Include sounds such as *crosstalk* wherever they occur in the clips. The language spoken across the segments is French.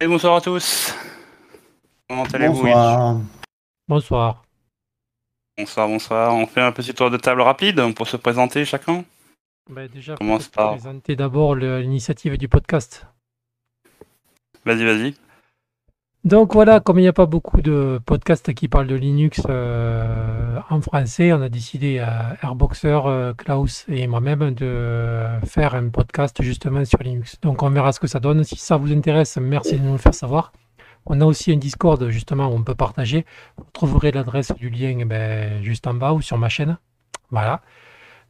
Et bonsoir à tous. Comment allez-vous Bonsoir. Bonsoir. Bonsoir, bonsoir. On fait un petit tour de table rapide pour se présenter chacun. Bah, déjà, Commence par- présenter d'abord l'initiative du podcast. Vas-y, vas-y. Donc voilà, comme il n'y a pas beaucoup de podcasts qui parlent de Linux euh, en français, on a décidé à Airboxer, euh, Klaus et moi-même de faire un podcast justement sur Linux. Donc on verra ce que ça donne. Si ça vous intéresse, merci de nous le faire savoir. On a aussi un Discord justement où on peut partager. Vous trouverez l'adresse du lien eh ben, juste en bas ou sur ma chaîne. Voilà.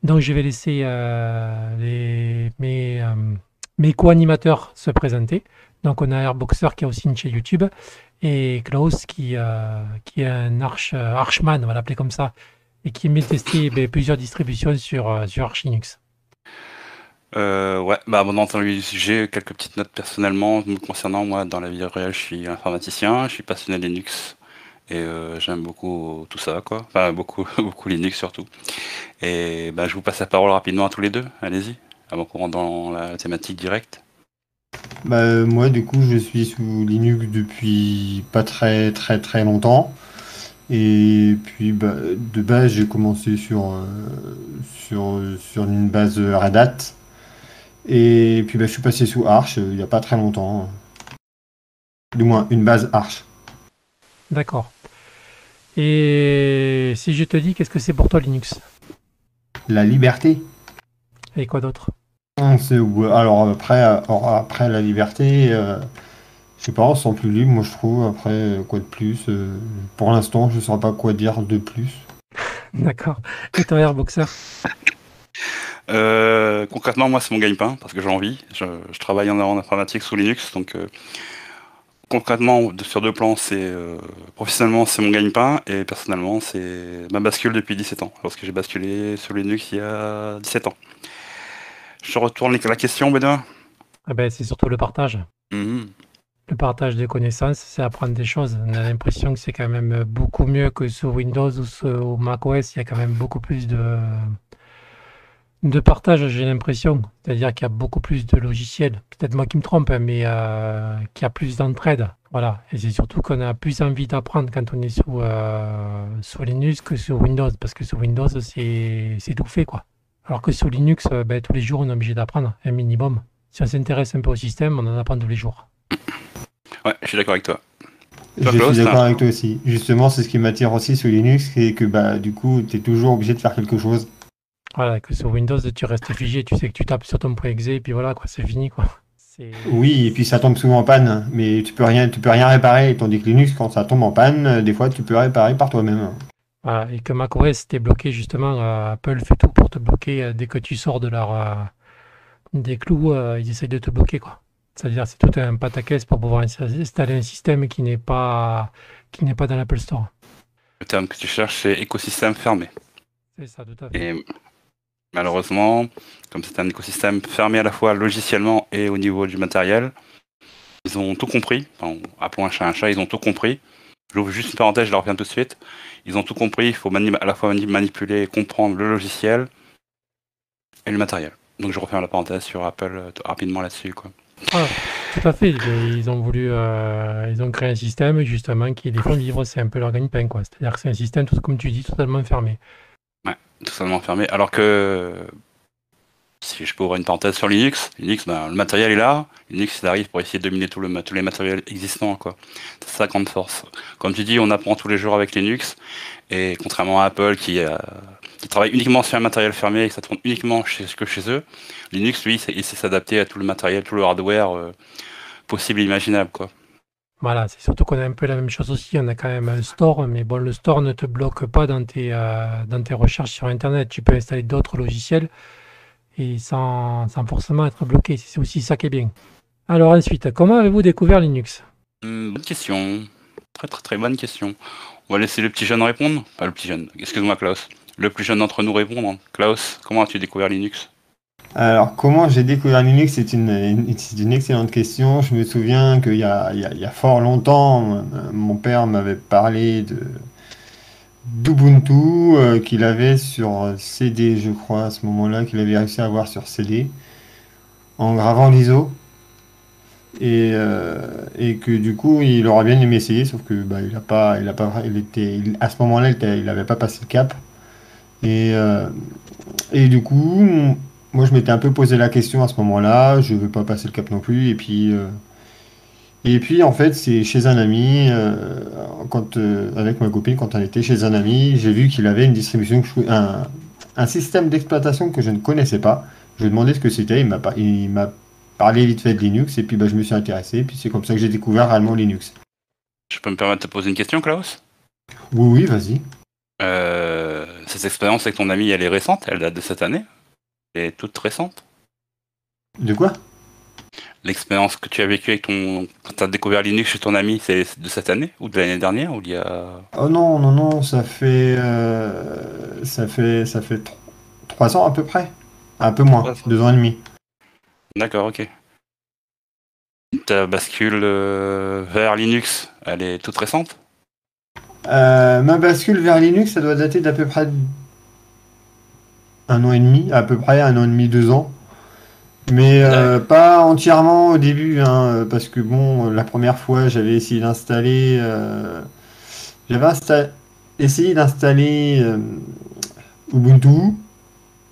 Donc je vais laisser euh, mes co-animateurs se présenter. Donc on a Airboxer qui a aussi une chaîne YouTube et Klaus qui, euh, qui est un arch, euh, archman, on va l'appeler comme ça, et qui aime tester ben, plusieurs distributions sur, euh, sur Arch Linux. Euh, ouais, bah bon, j'ai quelques petites notes personnellement me concernant. Moi, dans la vie réelle, je suis informaticien, je suis passionné de Linux et j'aime beaucoup tout ça, quoi. Enfin, beaucoup, *laughs* beaucoup Linux surtout. Et bah, je vous passe la parole rapidement à tous les deux. Allez-y, avant qu'on rentre dans la thématique directe. Bah, euh, moi, du coup, je suis sous Linux depuis pas très très très longtemps. Et puis, bah, de base, j'ai commencé sur, euh, sur, sur une base Red Hat. Et puis, bah, je suis passé sous Arch euh, il n'y a pas très longtemps. Du moins, une base Arch. D'accord. Et si je te dis, qu'est-ce que c'est pour toi Linux? La liberté. Et quoi d'autre? Alors après, alors, après la liberté, euh, je sais pas, on se sent plus libre, moi je trouve. Après, quoi de plus euh, Pour l'instant, je ne saurais pas quoi dire de plus. D'accord. Et toi Airboxer Euh, concrètement, moi, c'est mon gagne-pain parce que j'ai envie. Je, je travaille en, en informatique sous Linux, donc euh, concrètement, de- sur deux plans, c'est euh, professionnellement, c'est mon gagne-pain et personnellement, c'est ma bascule depuis 17 ans, lorsque j'ai basculé sur Linux il y a 17 ans. Je retourne la question, Benoît. Ah ben, C'est surtout le partage. Mhm. Le partage des connaissances, c'est apprendre des choses. On a l'impression que c'est quand même beaucoup mieux que sur Windows ou sur macOS. Il y a quand même beaucoup plus de, de partage, j'ai l'impression. C'est-à-dire qu'il y a beaucoup plus de logiciels. Peut-être moi qui me trompe, hein, mais euh, qu'il y a plus d'entraide. Voilà. Et c'est surtout qu'on a plus envie d'apprendre quand on est sous, euh, sous Linux que sur Windows. Parce que sur Windows, c'est c'est tout fait, quoi. Alors que sur Linux, euh, ben, tous les jours, on est obligé d'apprendre un minimum. Si on s'intéresse un peu au système, on en apprend tous les jours. Ouais, je suis d'accord avec toi. Je suis d'accord avec toi aussi. Justement, c'est ce qui m'attire aussi sur Linux, c'est que bah du coup, tu es toujours obligé de faire quelque chose. Voilà, que sur Windows, tu restes figé, tu sais que tu tapes sur ton point exe et puis voilà, quoi, c'est fini, quoi. Oui, et puis ça tombe souvent en panne, mais tu peux rien, tu peux rien réparer. Tandis que Linux, quand ça tombe en panne, euh, des fois, tu peux réparer par toi-même. Voilà, et que macOS t'es bloqué, justement, euh, Apple fait tout pour te bloquer euh, dès que tu sors de leur, euh, des clous, ils essayent de te bloquer, quoi. C'est-à-dire, c'est tout un pataquès pour pouvoir ins- installer un système qui n'est pas, qui n'est pas dans l'Apple Store. Le terme que tu cherches, c'est écosystème fermé. C'est ça, tout à fait. Et malheureusement, comme c'est un écosystème fermé à la fois logiciellement et au niveau du matériel, ils ont tout compris. Enfin, appelons un chat un chat, ils ont tout compris. J'ouvre juste une parenthèse, je la reviens tout de suite. Ils ont tout compris, il faut à la fois mani- manipuler et comprendre le logiciel et le matériel. Donc je referme la parenthèse sur Apple euh, rapidement là-dessus. quoi. Ah, tout à fait. Ils ont voulu, euh, ils ont créé un système justement qui les font vivre. C'est un peu leur gagne-pain, quoi. C'est-à-dire que c'est un système, tout comme tu dis, totalement fermé. Totalement fermé. Alors que, si je peux ouvrir une parenthèse sur Linux, Linux, ben, le matériel est là. Linux, il arrive pour essayer de dominer tous les matériels existants. C'est sa grande force. Comme tu dis, on apprend tous les jours avec Linux. Et contrairement à Apple qui, euh, qui travaille uniquement sur un matériel fermé et que ça tourne uniquement chez, que chez eux, Linux, lui, il sait s'adapter à tout le matériel, tout le hardware euh, possible et imaginable. Quoi. Voilà, c'est surtout qu'on a un peu la même chose aussi. On a quand même un store, mais bon, le store ne te bloque pas dans tes, euh, dans tes recherches sur Internet. Tu peux installer d'autres logiciels et sans, sans forcément être bloqué. C'est aussi ça qui est bien. Alors ensuite, comment avez-vous découvert Linux? Hum, bonne question. Très très très bonne question. On va laisser le petit jeune répondre. Pas le petit jeune, excuse-moi Klaus. Le plus jeune d'entre nous répondre. Klaus, comment as-tu découvert Linux? Alors, comment j'ai découvert Linux? C'est une, une- c'est une excellente question. Je me souviens qu'il y a, il y a- il y a fort longtemps, mon père m'avait parlé de d'Ubuntu euh, qu'il avait sur CD, je crois, à ce moment-là, qu'il avait réussi à avoir sur CD, en gravant l'ISO. Et, et que du coup, il aurait bien aimé essayer, sauf que bah, il a pas, il a pas, il était, à ce moment-là, il n'avait pas passé le cap. Et, et du coup, moi, je m'étais un peu posé la question à ce moment-là. Je veux pas passer le cap non plus. Et puis, et puis en fait, c'est chez un ami, euh, quand, euh, avec ma copine, quand on était chez un ami, j'ai vu qu'il avait une distribution, un, un système d'exploitation que je ne connaissais pas. Je lui ai demandé ce que c'était, il m'a il m'a parlé vite fait de Linux, et puis bah, je me suis intéressé, et puis c'est comme ça que j'ai découvert réellement Linux. Je peux me permettre de te poser une question, Klaus? Oui, oui, vas-y. Euh, cette expérience avec ton ami, elle est récente? Elle date de cette année? Elle est toute récente? De quoi? L'expérience que tu as vécue avec ton. Quand tu as découvert Linux chez ton ami, c'est de cette année ou de l'année dernière ou il y a... Oh non, non, non, ça fait. Euh, ça fait. Ça fait trois ans à peu près. Un peu moins, deux ans et demi. D'accord, ok. Ta bascule euh, vers Linux, elle est toute récente? Euh, Ma bascule vers Linux, ça doit dater d'à peu près un an et demi, à peu près un an et demi, deux ans. Mais euh, pas entièrement au début, hein, parce que bon, la première fois, j'avais essayé d'installer, euh, j'avais essayé d'installer euh, Ubuntu.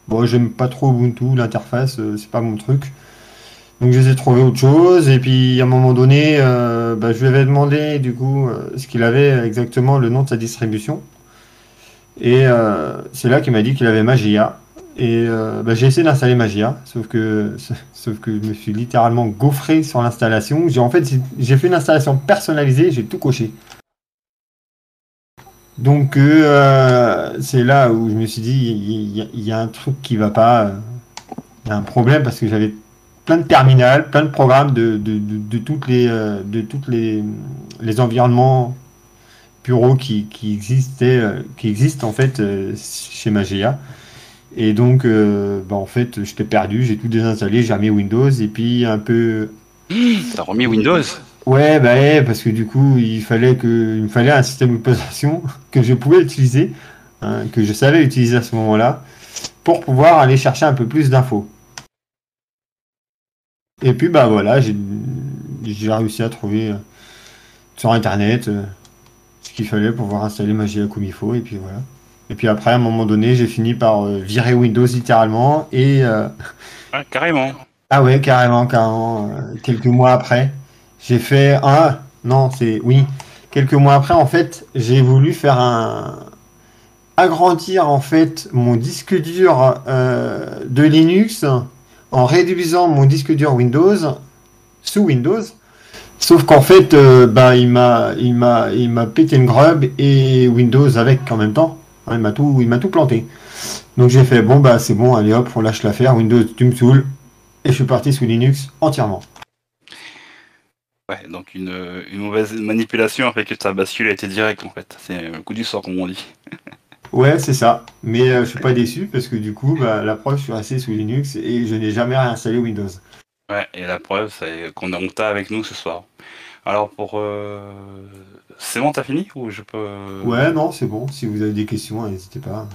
Bon, j'aime pas trop Ubuntu, l'interface, c'est pas mon truc. Donc j'ai trouvé autre chose, et puis à un moment donné, bah, je lui avais demandé du coup ce qu'il avait exactement le nom de sa distribution. Et c'est là qu'il m'a dit qu'il avait Magia. Et euh, bah, j'ai essayé d'installer Magia, sauf que, *laughs* sauf que je me suis littéralement gaufré sur l'installation. J'ai en fait j'ai fait une installation personnalisée, j'ai tout coché. Donc euh, c'est là où je me suis dit il y, a un truc qui va pas, il y a un problème parce que j'avais plein de terminales, plein de programmes de, de, toutes les de toutes les, les environnements bureaux qui, qui existaient qui existent en fait euh, chez Magia. Et donc, euh, bah, en fait, j'étais perdu, j'ai tout désinstallé, j'ai remis Windows et puis un peu. *gasps* T'as remis Windows? Ouais, bah ouais, parce que du coup, il fallait que, il me fallait un système d'exploitation *laughs* que je pouvais utiliser, hein, que je savais utiliser à ce moment-là, pour pouvoir aller chercher un peu plus d'infos. Et puis bah voilà, j'ai réussi à trouver euh, sur internet euh, ce qu'il fallait pour pouvoir installer Magia comme il faut, et puis voilà. Et puis après, à un moment donné, j'ai fini par euh, virer Windows littéralement et. Euh, *laughs* carrément. Ah ouais, carrément, carrément. Euh, quelques mois après, j'ai fait un. Non, c'est oui. Quelques mois après, en fait, j'ai voulu faire un agrandir en fait mon disque dur de Linux en réduisant mon disque dur Windows sous Windows. Sauf qu'en fait, bah, il m'a, il m'a, il m'a pété une grub et Windows avec en même temps il m'a tout, il m'a tout planté. Donc j'ai fait bon bah c'est bon, allez hop, on lâche l'affaire, Windows tu me saoules, et je suis parti sous Linux entièrement. Ouais, donc une, mauvaise manipulation fait que ta bascule a été directe en fait. C'est le coup du sort comme on dit. *laughs* ouais, c'est ça. Mais euh, je suis pas déçu parce que du coup, bah, la preuve, je suis resté sous Linux et je n'ai jamais réinstallé Windows. Ouais, et la preuve, c'est qu'on a monté avec nous ce soir. Alors pour euh, c'est bon, t'as fini ou je peux Ouais, non, c'est bon. Si vous avez des questions, n'hésitez pas.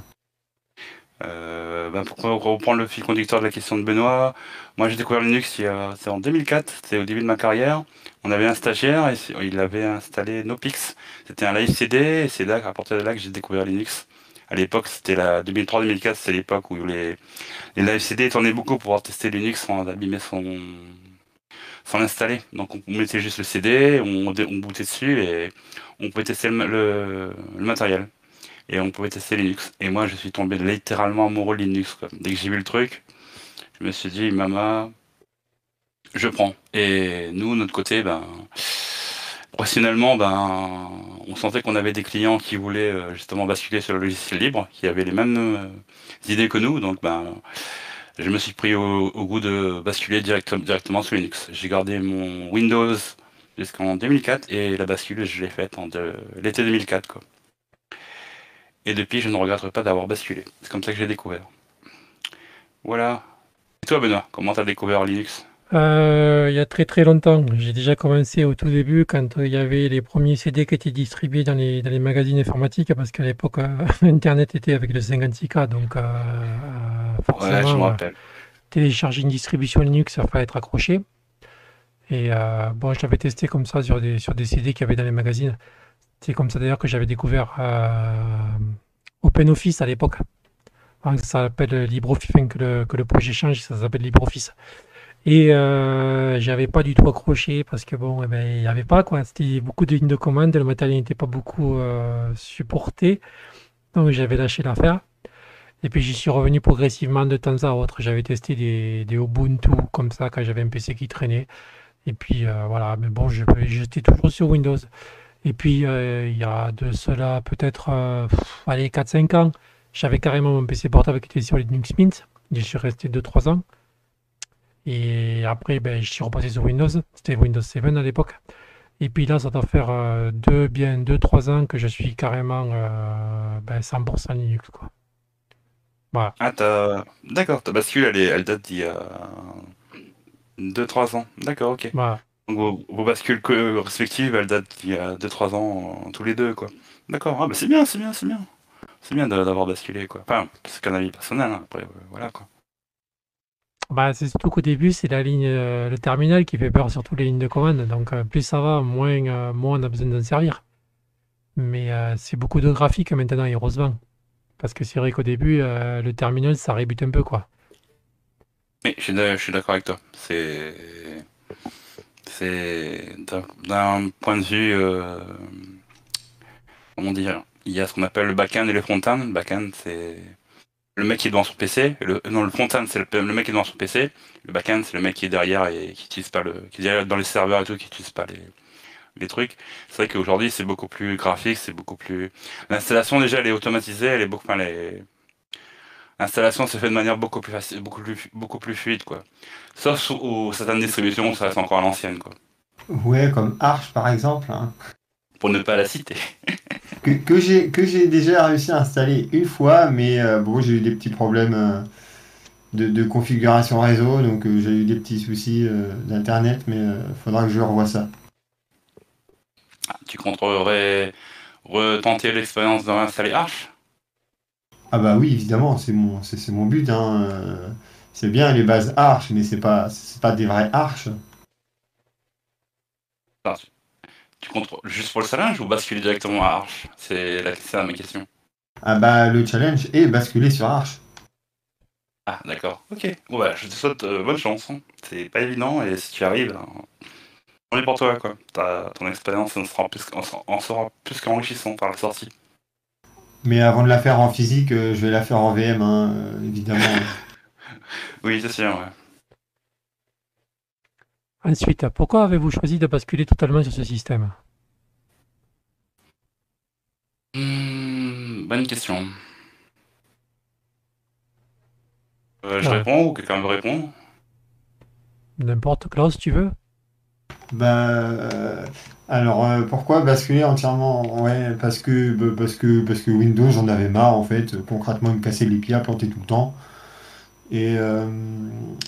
Euh, ben pour reprendre le fil conducteur de la question de Benoît, moi j'ai découvert Linux c'est en 2004, c'était au début de ma carrière. On avait un stagiaire et il avait installé Nopix. C'était un live CD et c'est là, à partir de là que j'ai découvert Linux. À l'époque, c'était la 2003-2004, c'était l'époque où les, les live CD tournaient beaucoup pour pouvoir tester Linux sans abîmer son, sans l'installer. Donc on mettait juste le CD, on, on bootait dessus et on pouvait tester le, matériel. Et on pouvait tester Linux. Et moi je suis tombé littéralement amoureux de Linux. Dès que j'ai vu le truc, je me suis dit, maman, je prends. Et nous, notre côté, ben, professionnellement, ben, on sentait qu'on avait des clients qui voulaient euh, justement basculer sur le logiciel libre, qui avaient les mêmes euh, idées que nous. Donc, ben, je me suis pris au, goût de basculer directement sur Linux. J'ai gardé mon Windows jusqu'en 2004 et la bascule, je l'ai faite en l'été 2004. Quoi. Et depuis, je ne regrette pas d'avoir basculé. C'est comme ça que j'ai découvert. Voilà. Et toi, Benoît, comment tu as découvert Linux? Euh, il y a très très longtemps. J'ai déjà commencé au tout début quand euh, il y avait les premiers CD qui étaient distribués dans les, dans les magazines informatiques parce qu'à l'époque euh, *laughs* Internet était avec le 56K donc forcément télécharger une distribution Linux ça fallait être accroché. Et euh, bon, je l'avais testé comme ça sur des, sur des CD qu'il y avait dans les magazines. C'est comme ça d'ailleurs que j'avais découvert euh, OpenOffice à l'époque. Enfin, ça s'appelle LibreOffice, enfin, que, le, que le projet change, ça s'appelle LibreOffice. Et euh, j'avais pas du tout accroché parce que bon, eh ben, il n'y avait pas quoi. C'était beaucoup de lignes de commande, le matériel n'était pas beaucoup euh, supporté. Donc j'avais lâché l'affaire. Et puis j'y suis revenu progressivement de temps à autre. J'avais testé des, des Ubuntu comme ça quand j'avais un PC qui traînait. Et puis euh, voilà, mais bon, j'étais toujours sur Windows. Et puis euh, il y a de cela peut-être allez, 4-5 ans, j'avais carrément mon PC portable qui était sur Linux Mint. J'y suis resté 2-3 ans. Et après, ben, je suis repassé sur Windows. C'était Windows 7 à l'époque. Et puis là, ça doit faire euh, deux, bien 2-3 ans que je suis carrément euh, ben, 100% Linux. Quoi. Voilà. Ah, t'as... D'accord, ta bascule, elle, est... elle date d'il y a 2-3 ans. D'accord, ok. voilà. Donc vos, vos bascules respectives, elles datent d'il y a 2-3 ans, euh, tous les deux, quoi. D'accord, ah bah c'est bien, c'est bien, c'est bien. C'est bien d'avoir basculé, quoi. Enfin, c'est qu'un avis personnel, hein, après, euh, voilà, quoi. Bah, c'est surtout qu'au début, c'est la ligne, euh, le terminal qui fait peur sur toutes les lignes de commande. Donc, euh, plus ça va, moins, euh, moins on a besoin d'en servir. Mais c'est beaucoup de graphique maintenant, heureusement. Parce que c'est vrai qu'au début, le terminal, ça rébute un peu, quoi. Mais je suis d'accord avec toi. C'est... C'est... D'un point de vue... Comment dire Il y a ce qu'on appelle le back-end et le front-end. Le back-end, c'est... Le mec qui est devant son PC. Le... Non, le front-end, c'est le... le mec qui est devant son PC. Le back-end, c'est le mec qui est derrière et qui utilise pas le... Qui est derrière dans les serveurs et tout, qui utilise pas les... les trucs. C'est vrai qu'aujourd'hui, c'est beaucoup plus graphique, c'est beaucoup plus... L'installation, déjà, elle est automatisée, elle est beaucoup... Enfin, les... L'installation se fait de manière beaucoup plus facile, beaucoup plus, beaucoup plus fluide, quoi. Sauf sous où certaines distributions, ça reste encore à l'ancienne, quoi. Ouais, comme Arch par exemple, hein, Pour ne pas la citer. *laughs* que, que j'ai déjà réussi à installer une fois, mais euh, bon, j'ai eu des petits problèmes euh, de, de configuration réseau, donc euh, j'ai eu des petits soucis d'internet, mais euh, faudra que je revoie ça. Ah, tu compterais retenter l'expérience de réinstaller Arch? Ah bah oui, évidemment, c'est mon mon but. Hein. C'est bien les bases Arch, mais c'est pas pas des vrais Arch. Tu- comptes juste pour le challenge ou basculer directement à Arch C'est la, ma question. Ah bah le challenge est basculer sur Arch. Ah, d'accord. Ok. Bon, bah, je te souhaite euh, bonne chance. hein. C'est pas évident et si tu arrives, hein, on est pour toi, quoi. Ta- ton expérience en sera plus, en, sera plus qu'enrichissante par la sortie. Mais avant de la faire en physique, euh, je vais la faire en VM, hein, euh, évidemment. *laughs* Oui, c'est sûr, ouais. Ensuite, pourquoi avez-vous choisi de basculer totalement sur ce système? Hmm, bonne question. Euh, je Ouais. réponds ou quelqu'un veut répondre N'importe, Klaus, tu veux? Bah, euh, alors euh, pourquoi basculer entièrement? Ouais, parce que bah, parce que parce que Windows, j'en avais marre en fait. Concrètement, il me cassait les pieds à planter tout le temps. Et euh,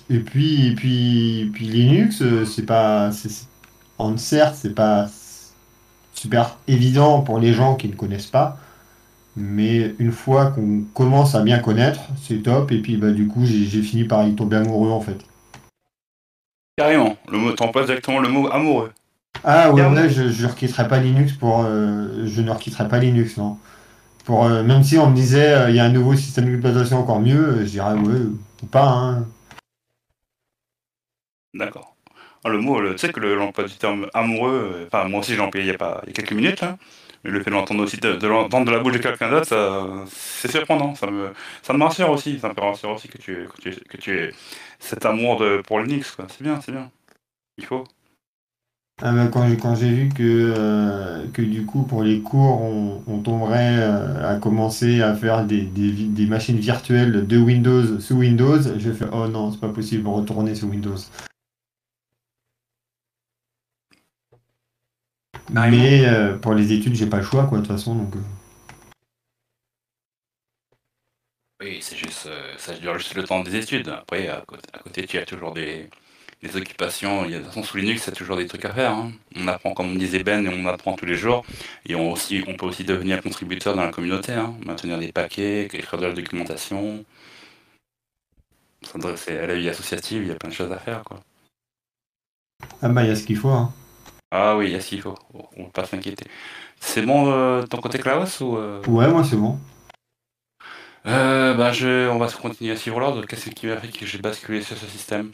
et puis et puis puis Linux, euh, c'est pas c'est en certes, c'est pas super évident pour les gens qui ne connaissent pas. Mais une fois qu'on commence à bien connaître, c'est top. Et puis bah du coup, j'ai fini par y tomber amoureux en fait. Carrément. Le mot, t'emploies directement le mot amoureux. Ah ouais, ouais, je, je requitterai pas Linux pour. euh, je ne requitterai pas Linux, non. Euh, même si on me disait euh, il y a un nouveau système d'exploitation encore mieux, euh, je dirais ouais, ou pas, hein. D'accord. Ah, le mot, tu sais que le- l'emploi du terme amoureux, enfin moi aussi j'ai employé il y a pas il y a quelques minutes là, mais le fait de l'entendre aussi de, de la bouche de quelqu'un d'autre, c'est surprenant. Ça me, ça me rassure aussi. Ça me rassure aussi que tu, que tu, que tu aies cet amour de, pour Linux. C'est bien, c'est bien. Il faut. Ah bah, quand j'ai quand j'ai vu que, euh, que du coup pour les cours on, on tomberait euh, à commencer à faire des, des, vi- des machines virtuelles de Windows sous Windows, j'ai fait oh non, c'est pas possible, retourner sous Windows. Carrément. Mais euh, pour les études, j'ai pas le choix quoi, de toute façon, donc. Oui, c'est juste, euh, ça dure juste le temps des études. Après, à côté, à côté, tu as toujours des, des occupations. Il y a, de toute façon, sous Linux, il y a toujours des trucs à faire. hein. On apprend, comme disait Ben, et on apprend tous les jours. Et on, aussi, on peut aussi devenir contributeur dans la communauté, hein. maintenir des paquets, écrire de la documentation, s'adresser à la vie associative. Il y a plein de choses à faire, quoi. Ah bah, il y a ce qu'il faut. Hein. Ah oui, il y a ce qu'il faut. On va pas s'inquiéter. C'est bon euh, ton côté Klaus ou euh? Ouais, moi c'est bon. Euh, bah, je, on va continuer à suivre l'ordre. Qu'est-ce qui m'a fait que j'ai basculé sur ce système?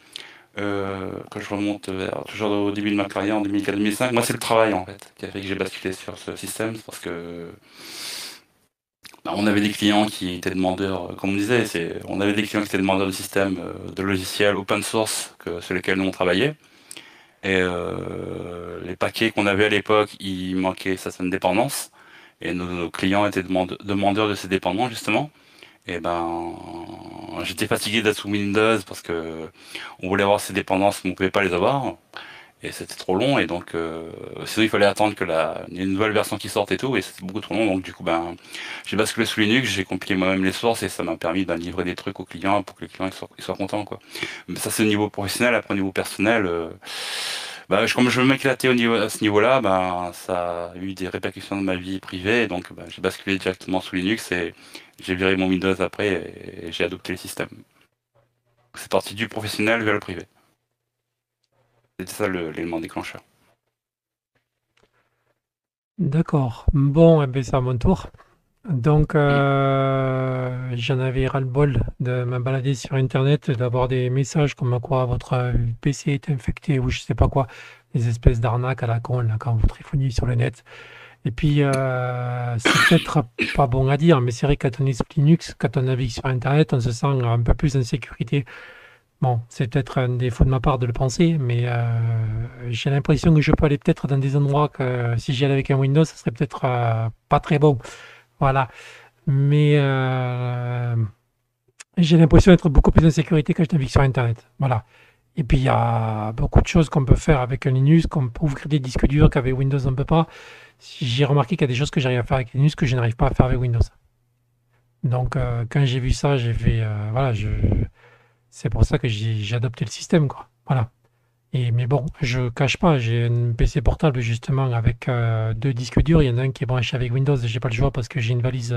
Euh, Quand je remonte vers, toujours au début de ma carrière, en 2004-2005, moi c'est le travail en fait qui a fait que j'ai basculé sur ce système. Parce que bah, on avait des clients qui étaient demandeurs, comme on disait, on avait des clients qui étaient demandeurs de systèmes, euh, de logiciels open source que, sur lesquels nous on travaillait. Et euh, les paquets qu'on avait à l'époque, il manquait certaines dépendances. Et nos, nos clients étaient demandeurs de ces dépendances justement. Et ben, j'étais fatigué d'être sous Windows parce que on voulait avoir ces dépendances, mais on pouvait pas les avoir. Et c'était trop long, et donc euh, sinon il fallait attendre que la une nouvelle version qui sorte et tout, et c'était beaucoup trop long. Donc du coup, ben, j'ai basculé sous Linux, j'ai compilé moi-même les sources, et ça m'a permis de livrer des trucs aux clients pour que les clients soient, ils soient contents, quoi. Mais ça c'est au niveau professionnel. Après au niveau personnel. Euh, bah, comme je m'éclatais au niveau, à ce niveau-là, ben, ça a eu des répercussions dans ma vie privée, donc ben, j'ai basculé directement sous Linux et j'ai viré mon Windows après et, j'ai adopté le système. C'est parti du professionnel vers le privé. C'était ça l'élément déclencheur. D'accord. Bon, eh ben, c'est à mon tour. Donc, euh, j'en avais ras-le-bol de me balader sur Internet, d'avoir des messages comme quoi votre PC est infecté ou je sais pas quoi, des espèces d'arnaques à la con là, quand vous téléphoniez sur le net. Et puis, euh, c'est peut-être pas bon à dire, mais c'est vrai que quand on est Linux, quand on navigue sur Internet, on se sent un peu plus en sécurité. Bon, c'est peut-être un défaut de ma part de le penser, mais euh, j'ai l'impression que je peux aller peut-être dans des endroits que si j'y allais avec un Windows, ce serait peut-être euh, pas très bon. Voilà. Mais j'ai l'impression d'être beaucoup plus en sécurité quand je navigue sur Internet. Voilà. Et puis, il y a beaucoup de choses qu'on peut faire avec un Linux, qu'on peut ouvrir des disques durs qu'avec Windows on ne peut pas j'ai remarqué qu'il y a des choses que j'arrive à faire avec Linux que je n'arrive pas à faire avec Windows. Donc, euh, quand j'ai vu ça, j'ai fait, euh, voilà, c'est pour ça que j'ai adopté le système. Voilà. Et, mais bon, je cache pas, j'ai un PC portable justement avec euh, deux disques durs. Il y en a un qui est branché avec Windows et j'ai pas le choix parce que j'ai une valise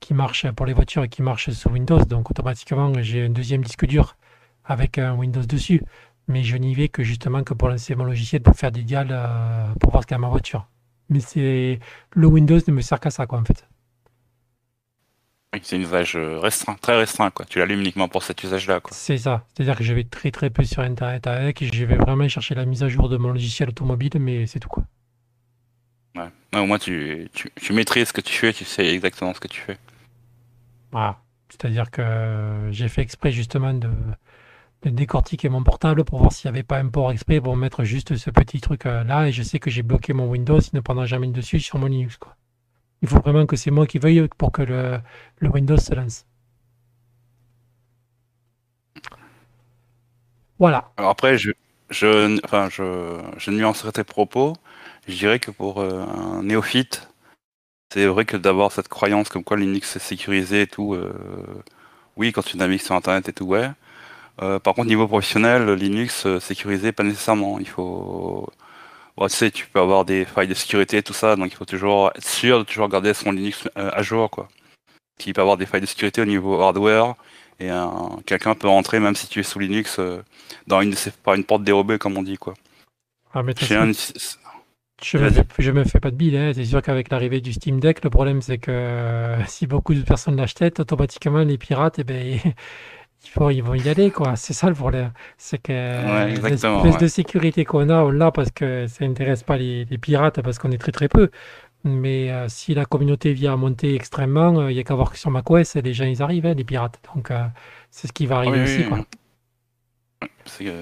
qui marche pour les voitures et qui marche sous Windows. Donc, automatiquement, j'ai un deuxième disque dur avec un Windows dessus. Mais je n'y vais que justement que pour lancer mon logiciel pour faire des dials pour voir ce qu'il y a ma voiture. Mais c'est le Windows ne me sert qu'à ça, quoi, en fait. Oui, c'est un usage euh, restreint, très restreint, quoi. Tu l'allumes uniquement pour cet usage-là, quoi. C'est ça. C'est-à-dire que je vais très très peu sur Internet avec, et je vais vraiment chercher la mise à jour de mon logiciel automobile, mais c'est tout, quoi. Ouais. au moins, tu, tu, tu, maîtrises ce que tu fais, tu sais exactement ce que tu fais. Voilà. C'est-à-dire que j'ai fait exprès, justement, de décortiquer mon portable pour voir s'il n'y avait pas un port exprès pour mettre juste ce petit truc euh, là et je sais que j'ai bloqué mon Windows, il ne prendra jamais dessus sur mon Linux. Quoi. Il faut vraiment que c'est moi qui veuille pour que le, le Windows se lance. Voilà. Alors après, je, je, enfin, je, je nuancerai tes propos. Je dirais que pour euh, un néophyte, c'est vrai que d'avoir cette croyance comme quoi Linux est sécurisé et tout, euh, oui, quand tu navigues sur Internet et tout, ouais. Euh, par contre, niveau professionnel, Linux euh, sécurisé, pas nécessairement. Il faut, tu sais, tu peux avoir des failles de sécurité, et tout ça, donc il faut toujours être sûr de toujours garder son Linux euh, à jour, quoi. Il peut avoir des failles de sécurité au niveau hardware, et quelqu'un peut rentrer même si tu es sous Linux dans une par une porte dérobée, comme on dit, quoi. Ah, mais je, me fais, me fais pas de bile, hein. c'est sûr qu'avec l'arrivée du Steam Deck, le problème c'est que *laughs* si beaucoup de personnes l'achètent, automatiquement les pirates, eh ben, ils vont y aller, quoi. C'est ça le problème. C'est que l'espèce de sécurité qu'on a, on l'a parce que ça n'intéresse pas les, pirates, parce qu'on est très très peu. Mais euh, si la communauté vient à monter extrêmement, euh, il n'y a qu'à voir que sur macOS, les gens ils arrivent, hein, les pirates. Donc euh, c'est ce qui va arriver aussi, quoi.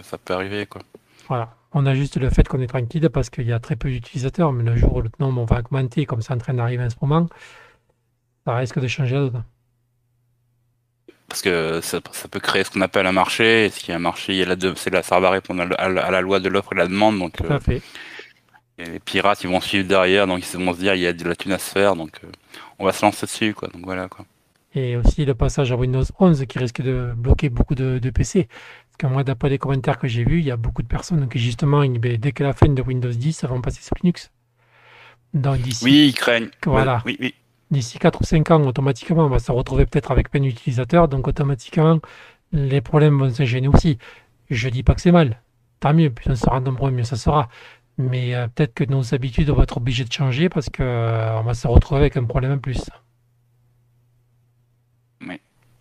Ça peut arriver, quoi. Voilà. On a juste le fait qu'on est tranquille parce qu'il y a très peu d'utilisateurs, mais le jour où le nombre va augmenter, comme c'est en train d'arriver en ce moment, ça risque de changer la donne parce que ça, peut créer ce qu'on appelle un marché. Et ce qui est un marché, il y a la c'est la, ça va répondre à, la loi de l'offre et la demande. Donc, Tout à euh, fait. Et les pirates, ils vont suivre derrière, donc ils vont se dire, il y a de la thune à se faire, donc euh, on va se lancer dessus, quoi. Donc voilà, quoi. Et aussi le passage à Windows 11 qui risque de bloquer beaucoup de, PC. Parce que moi, d'après les commentaires que j'ai vus, il y a beaucoup de personnes qui, justement, ben, dès que la fin de Windows 10, vont passer sur Linux. Donc, oui, ils craignent. Voilà. Oui, oui d'ici 4 ou 5 ans, automatiquement, on va se retrouver peut-être avec plein d'utilisateurs, donc automatiquement, les problèmes vont s'enchaîner aussi. Je dis pas que c'est mal. tant mieux. Plus on sera nombreux, mieux ça sera. Mais euh, peut-être que nos habitudes vont être obligées de changer parce que euh, va se retrouver avec un problème en plus.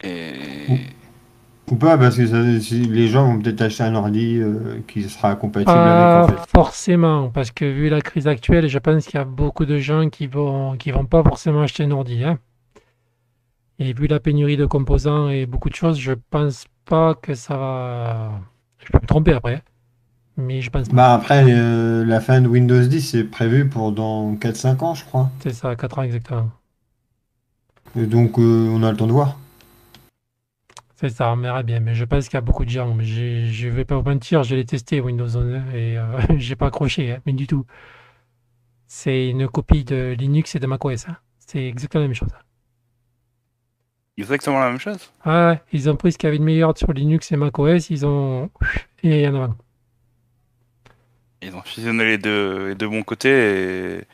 Et... Ou pas, parce que ça- les gens vont peut-être acheter un ordi euh, qui sera compatible Pas avec en fait. forcément, parce que vu la crise actuelle, je pense qu'il y a beaucoup de gens qui vont qui vont pas forcément acheter un ordi. hein. Et vu la pénurie de composants et beaucoup de choses, je pense pas que ça va. Je peux me tromper après, hein. mais je pense pas. Bah après, euh, la fin de Windows 10 c'est prévu pour dans 4-5 ans, je crois. C'est ça, 4 ans exactement. Et donc euh, on a le temps de voir. C'est ça, on verra bien. Mais je pense qu'il y a beaucoup de gens. Mais je vais pas vous mentir, je l'ai testé Windows 11 et euh, *laughs* j'ai pas accroché, hein, mais du tout. C'est une copie de Linux et de macOS. hein. C'est exactement la même chose. Exactement la même chose. Ah ouais, ils ont pris ce qu'il y avait de meilleur sur Linux et macOS, ils ont. Et en avant. Ils ont fusionné les deux, les deux bons côtés et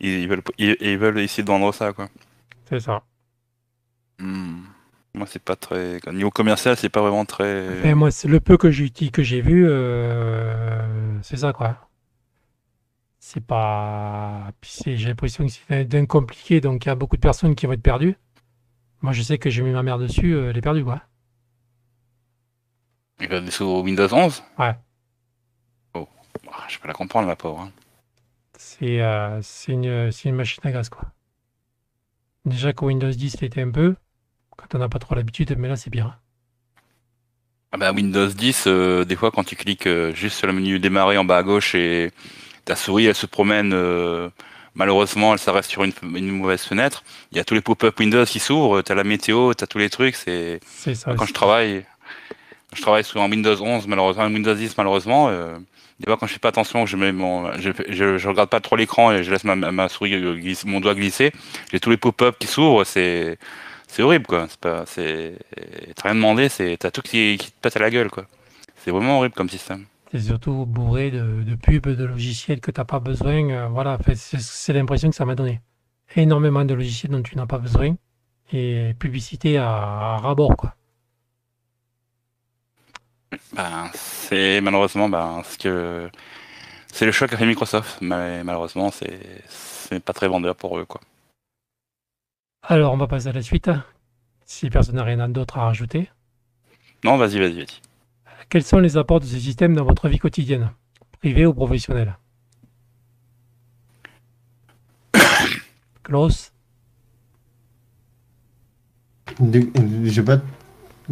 ils veulent, ils, ils veulent essayer de vendre ça, quoi. C'est ça. Hmm. Moi, c'est pas très. Au niveau commercial, c'est pas vraiment très. Et moi, c'est le peu que j'ai que j'ai vu, euh, c'est ça quoi. C'est pas. Puis j'ai l'impression que c'est d'un compliqué, donc il y a beaucoup de personnes qui vont être perdues. Moi, je sais que j'ai mis ma mère dessus, euh, elle est perdue quoi. Il va sur Windows 11 Ouais. Oh, Ah, je peux la comprendre, la pauvre. hein. C'est euh, c'est une, c'est une machine à gaz quoi. Déjà que Windows 10 l'était un peu, quand on n'a pas trop l'habitude, mais là c'est pire. Ah bah, Windows 10, euh, des fois, quand tu cliques euh, juste sur le menu démarrer en bas à gauche et ta souris, elle se promène. euh, malheureusement, elle s'arrête sur une, une mauvaise fenêtre. Il y a tous les pop-up Windows qui s'ouvrent. T'as la météo, t'as tous les trucs. C'est ça. quand aussi. je travaille, je travaille sur un Windows 11, malheureusement, Windows 10, malheureusement. des fois, quand je fais pas attention, je mets mon, je, je, je regarde pas trop l'écran et je laisse ma, ma souris mon doigt glisser. J'ai tous les pop-up qui s'ouvrent. C'est, c'est horrible, quoi. C'est pas, c'est, t'as rien demandé, c'est, t'as tout qui, qui te pète à la gueule, quoi. C'est vraiment horrible comme système. C'est surtout bourré de, de pubs, de logiciels que tu n'as pas besoin. euh, voilà, c'est l'impression que ça m'a donné. Énormément de logiciels dont tu n'as pas besoin. Et publicité à, à ras-bord, quoi. Ben, c'est malheureusement, ben, ce que, c'est le choix qu'a fait Microsoft. Mais malheureusement, c'est, c'est pas très vendeur pour eux, quoi. Alors, on va passer à la suite. Si personne n'a rien d'autre à rajouter. Non, vas-y, vas-y, vas-y. Quels sont les apports de ce système dans votre vie quotidienne, privée ou professionnelle? Klaus? J'ai pas.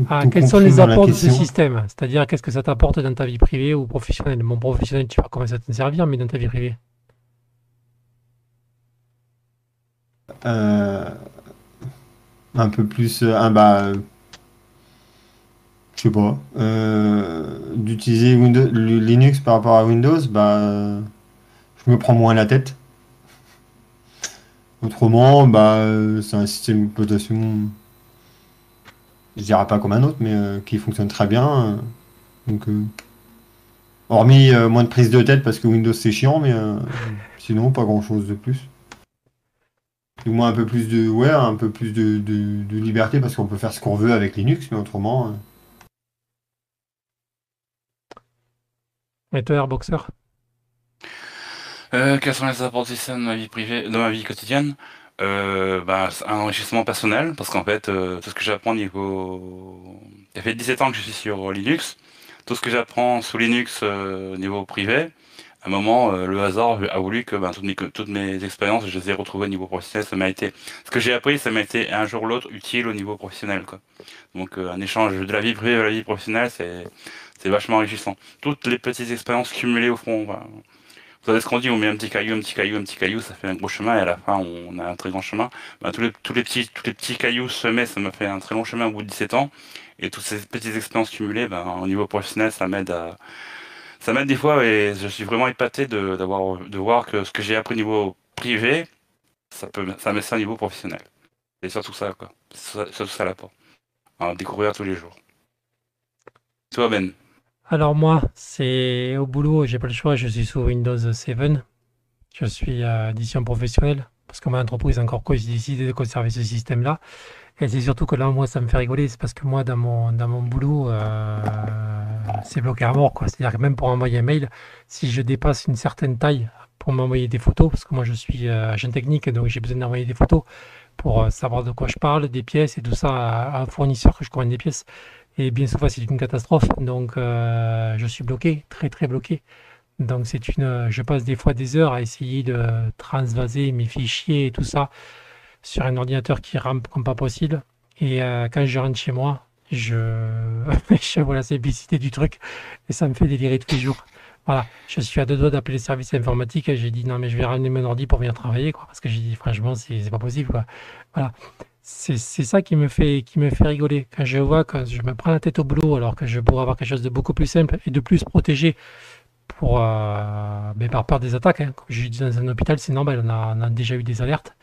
Ah, quels sont les apports de ce système? C'est-à-dire, qu'est-ce que ça t'apporte dans ta vie privée ou professionnelle? Mon professionnel, tu vas commencer à t'en servir, mais dans ta vie privée? Euh, un peu plus. ah bah. euh, Je sais pas. euh, D'utiliser Linux par rapport à Windows, bah. Je me prends moins la tête. Autrement, bah, c'est un système d'exploitation. Je dirais pas comme un autre, mais qui fonctionne très bien. donc. Hormis moins de prise de tête parce que Windows c'est chiant, mais sinon pas grand chose de plus. Du moins un peu plus de ouais, un peu plus de, de- de liberté parce qu'on peut faire ce qu'on veut avec Linux, mais autrement. euh, Et toi, Airboxer? Euh, quels sont les apports dans ma vie privée, dans ma vie quotidienne? Euh, bah, c'est un enrichissement personnel, parce qu'en fait, euh, tout ce que j'apprends niveau... Ça fait 17 ans que je suis sur Linux. Tout ce que j'apprends sous Linux euh, au niveau privé, à un moment, euh, le hasard a voulu que ben, toutes mes, toutes mes expériences, je les ai retrouvées au niveau professionnel. Ça m'a été... Ce que j'ai appris, ça m'a été un jour ou l'autre utile au niveau professionnel, quoi. Donc, euh, un échange de la vie privée à la vie professionnelle, c'est c'est vachement enrichissant. Toutes les petites expériences cumulées au fond, ben, vous savez ce qu'on dit, on met un petit caillou, un petit caillou, un petit caillou, ça fait un gros chemin et à la fin on a un très grand chemin. Ben, tous, les, tous, les petits, tous les petits cailloux semés, ça m'a fait un très long chemin au bout de 17 ans. Et toutes ces petites expériences cumulées, ben, au niveau professionnel, ça m'aide à... Ça m'aide des fois et je suis vraiment épaté de, d'avoir, de voir que ce que j'ai appris au niveau privé, ça peut, ça met ça au niveau professionnel. Et surtout ça, quoi. Surtout ça l'apport. À découvrir tous les jours. Toi, Ben? Alors moi, c'est au boulot, j'ai pas le choix, je suis sous Windows 7. Je suis à édition professionnelle, parce que mon entreprise encore décidé de conserver ce système-là. Et c'est surtout que là, moi, ça me fait rigoler. C'est parce que moi, dans mon, dans mon boulot, euh, c'est bloqué à mort. quoi. C'est-à-dire que même pour envoyer un mail, si je dépasse une certaine taille pour m'envoyer des photos, parce que moi, je suis euh, agent technique, donc j'ai besoin d'envoyer des photos pour euh, savoir de quoi je parle, des pièces et tout ça à, un fournisseur que je commande des pièces. Et bien souvent, c'est une catastrophe. Donc, je suis bloqué, très, très bloqué. Donc, c'est une, je passe des fois des heures à essayer de transvaser mes fichiers et tout ça sur un ordinateur qui rampe comme pas possible. Et euh, quand je rentre chez moi, je, *laughs* je vois la simplicité du truc et ça me fait délirer tous les jours. Voilà, je suis à deux doigts d'appeler les services informatiques et j'ai dit non mais je vais ramener mon ordi pour venir travailler quoi parce que j'ai dit franchement c'est pas possible quoi. Voilà, c'est ça qui me fait qui me fait rigoler quand je vois que je me prends la tête au boulot alors que je pourrais avoir quelque chose de beaucoup plus simple et de plus protégé pour euh, mais par peur des attaques. Hein. Comme je dis dans un hôpital c'est normal, on a, on a déjà eu des alertes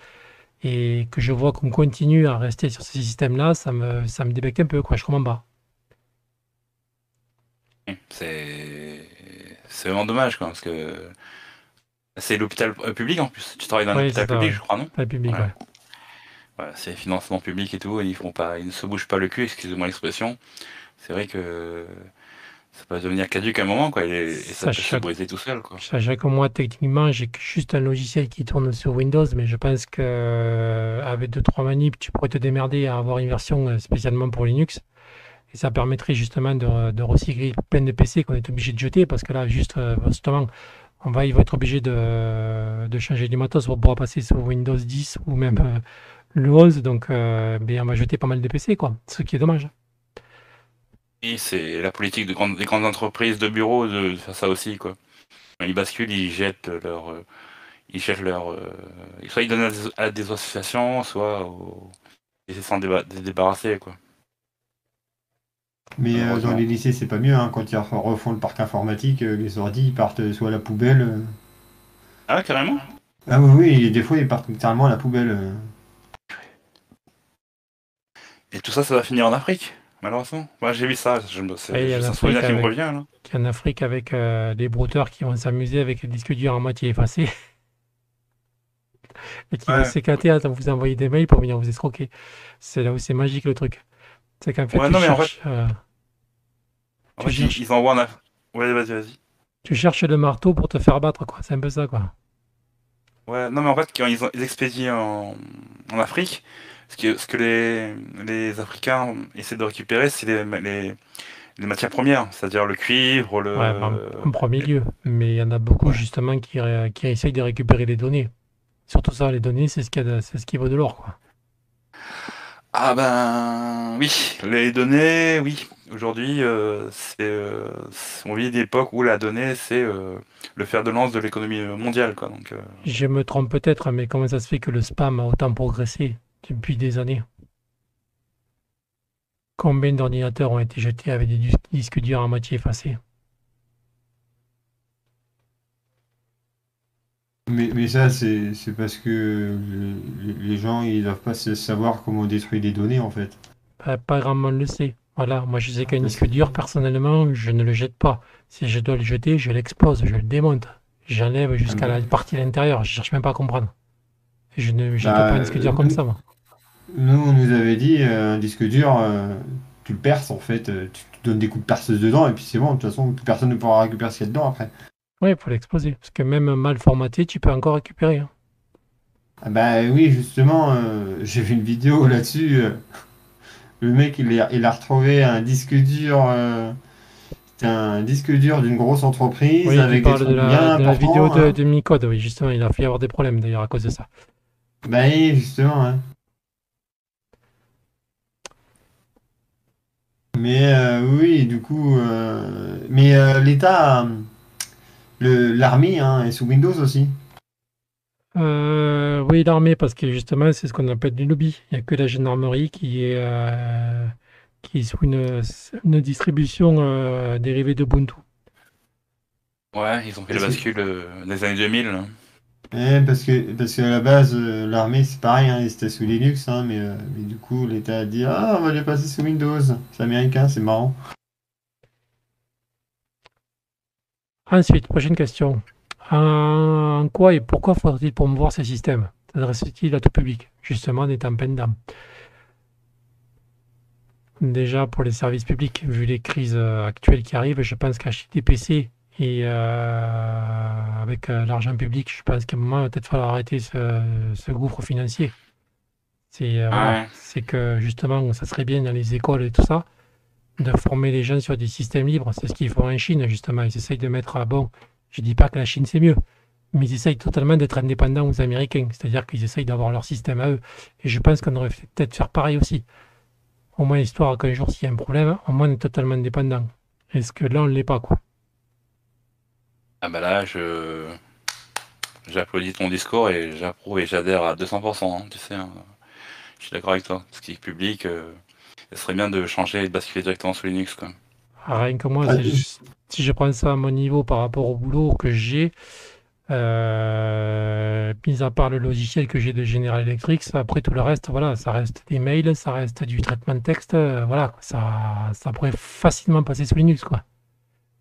et que je vois qu'on continue à rester sur ces systèmes-là, ça me ça me débecte un peu quoi. Je comprends pas. C'est vraiment dommage, quoi, parce que c'est l'hôpital euh, public en plus. Tu travailles dans Oui, l'hôpital public, je crois, non La public, Ouais. ouais. Voilà, c'est financement public et tout, et ils font pas, ils ne se bougent pas le cul, excusez-moi l'expression. C'est vrai que ça peut devenir caduque à un moment, quoi, et, et ça peut se briser tout seul, quoi. Sachant que moi, techniquement, j'ai juste un logiciel qui tourne sur Windows, mais je pense que euh, avec deux trois manips, tu pourrais te démerder à avoir une version euh, spécialement pour Linux. Et ça permettrait justement de, de recycler plein de PC qu'on est obligé de jeter, parce que là, juste, euh, justement, on va, ils vont être obligés de, de changer du matos pour pouvoir passer sur Windows 10 ou même euh, le 11. Donc, euh, ben, on va jeter pas mal de PC, quoi. Ce qui est dommage. Oui, c'est la politique de grandes, des grandes entreprises de bureaux de faire ça aussi, quoi. Ils basculent, ils jettent leur, euh, ils jettent leur, euh, soit ils donnent à des, à des associations, soit ils s'en déba- débarrasser, quoi. Mais euh, dans les lycées, c'est pas mieux, hein, quand ils refont le parc informatique, les ordi ils partent soit à la poubelle. Ah, carrément? Ah oui, oui, des fois ils partent littéralement à la poubelle. Et tout ça, ça va finir en Afrique, malheureusement. Moi, j'ai vu ça, je me, c'est Oui, il y a c'est un souvenir qui me revient, là. En Afrique, avec euh, des brouteurs qui vont s'amuser avec les disques durs à moitié effacés. *laughs* Et qui vont s'éclater à vous envoyer des mails pour venir vous escroquer. C'est là où c'est magique le truc. C'est qu'en fait, Ouais, tu, non, mais en cherches, euh, En fait, ils, cherches- ils envoient en Afrique. Ouais, vas-y, vas-y. tu cherches le marteau pour te faire battre, quoi. C'est un peu ça, quoi. Ouais, non, mais en fait, quand ils, ont, ils expédient en, en Afrique, ce que, ce que les, les Africains essaient de récupérer, c'est les, les, les matières premières, c'est-à-dire le cuivre, le... Ouais, en, en premier lieu. Mais il y en a beaucoup, Ouais. justement, qui, essayent de récupérer les données. Surtout ça, les données, c'est ce, a qui vaut de l'or, quoi. Ah ben oui, les données, oui. Aujourd'hui, euh, euh, on vit des époques où la donnée, c'est euh, le fer de lance de l'économie mondiale, quoi. Donc, Je me trompe peut-être, mais comment ça se fait que le spam a autant progressé? Depuis des années? Combien d'ordinateurs ont été jetés avec des dis- disques durs à moitié effacés? Mais, mais ça, c'est parce que le- les gens ils doivent pas savoir comment détruire les données en fait. Pas, pas grand monde le sait. Voilà, moi je sais qu'un Parce disque dur, personnellement, je ne le jette pas. Si je dois le jeter, je l'explose, je le démonte. J'enlève jusqu'à la partie à l'intérieur, je cherche même pas à comprendre. Je ne jette Bah, pas un disque dur comme ça, moi. Nous, on nous avait dit euh, un disque dur, euh, tu le perces en fait, euh, tu, tu donnes des coups de perceuse dedans et puis c'est bon, de toute façon, plus personne ne pourra récupérer ce qu'il y a dedans après. Oui, il faut l'exploser. Parce que même mal formaté, tu peux encore récupérer. hein. Ah bah oui, justement, j'ai vu une vidéo *laughs* là-dessus. le mec, il, a- il a retrouvé un disque dur. c'était un disque dur d'une grosse entreprise Oui, avec des de la, bien de la vidéo de, hein. de Micode, oui, justement, il a fait avoir des problèmes d'ailleurs à cause de ça. Bah oui, justement. hein. Mais euh, oui, du coup, euh, mais euh, l'État, le l'armée hein, est sous Windows aussi. Euh, oui, l'armée, parce que justement, c'est ce qu'on appelle du lobby. Il n'y a que la gendarmerie qui est, euh, qui est sous une, une distribution euh, dérivée d'Ubuntu. ouais, ils ont fait la bascule euh, des années 2000. Parce que parce qu'à la base, euh, l'armée c'est pareil, hein, ils étaient sous Linux, hein, mais, euh, mais du coup l'État a dit ah on va les passer sous Windows. C'est américain, c'est marrant. Ensuite, prochaine question. En quoi et pourquoi faudrait-il promouvoir ces systèmes? S'adresse-t-il à tout public? Justement, en étant pendant? Déjà pour les services publics, vu les crises euh, actuelles qui arrivent, je pense qu'acheter des PC et euh, avec euh, l'argent public, je pense qu'à un moment, il va peut-être falloir arrêter ce, ce gouffre financier. C'est euh, Ouais. c'est que justement, ça serait bien dans les écoles et tout ça, de former les gens sur des systèmes libres. C'est ce qu'ils font en Chine, justement. Ils essayent de mettre à bon. Je dis pas que la Chine c'est mieux, mais ils essayent totalement d'être indépendants aux Américains. C'est-à-dire qu'ils essayent d'avoir leur système à eux. Et je pense qu'on fait- peut-être faire pareil aussi. Au moins, histoire qu'un jour, s'il y a un problème, au moins on est totalement indépendant. Est-ce que là, on ne l'est pas, quoi? Ah bah là, je j'applaudis ton discours et j'approuve et j'adhère à 200%, hein, tu sais. hein. Je suis d'accord avec toi. Ce qui est public, euh, ce serait bien de changer et de basculer directement sur Linux, quoi. Ah, Rien que moi, Ah, je- si je prends ça à mon niveau par rapport au boulot que j'ai, euh, mis à part le logiciel que j'ai de General Electric, après tout le reste, voilà, ça reste des mails, ça reste du traitement de texte, euh, voilà, ça, ça pourrait facilement passer sous Linux, quoi.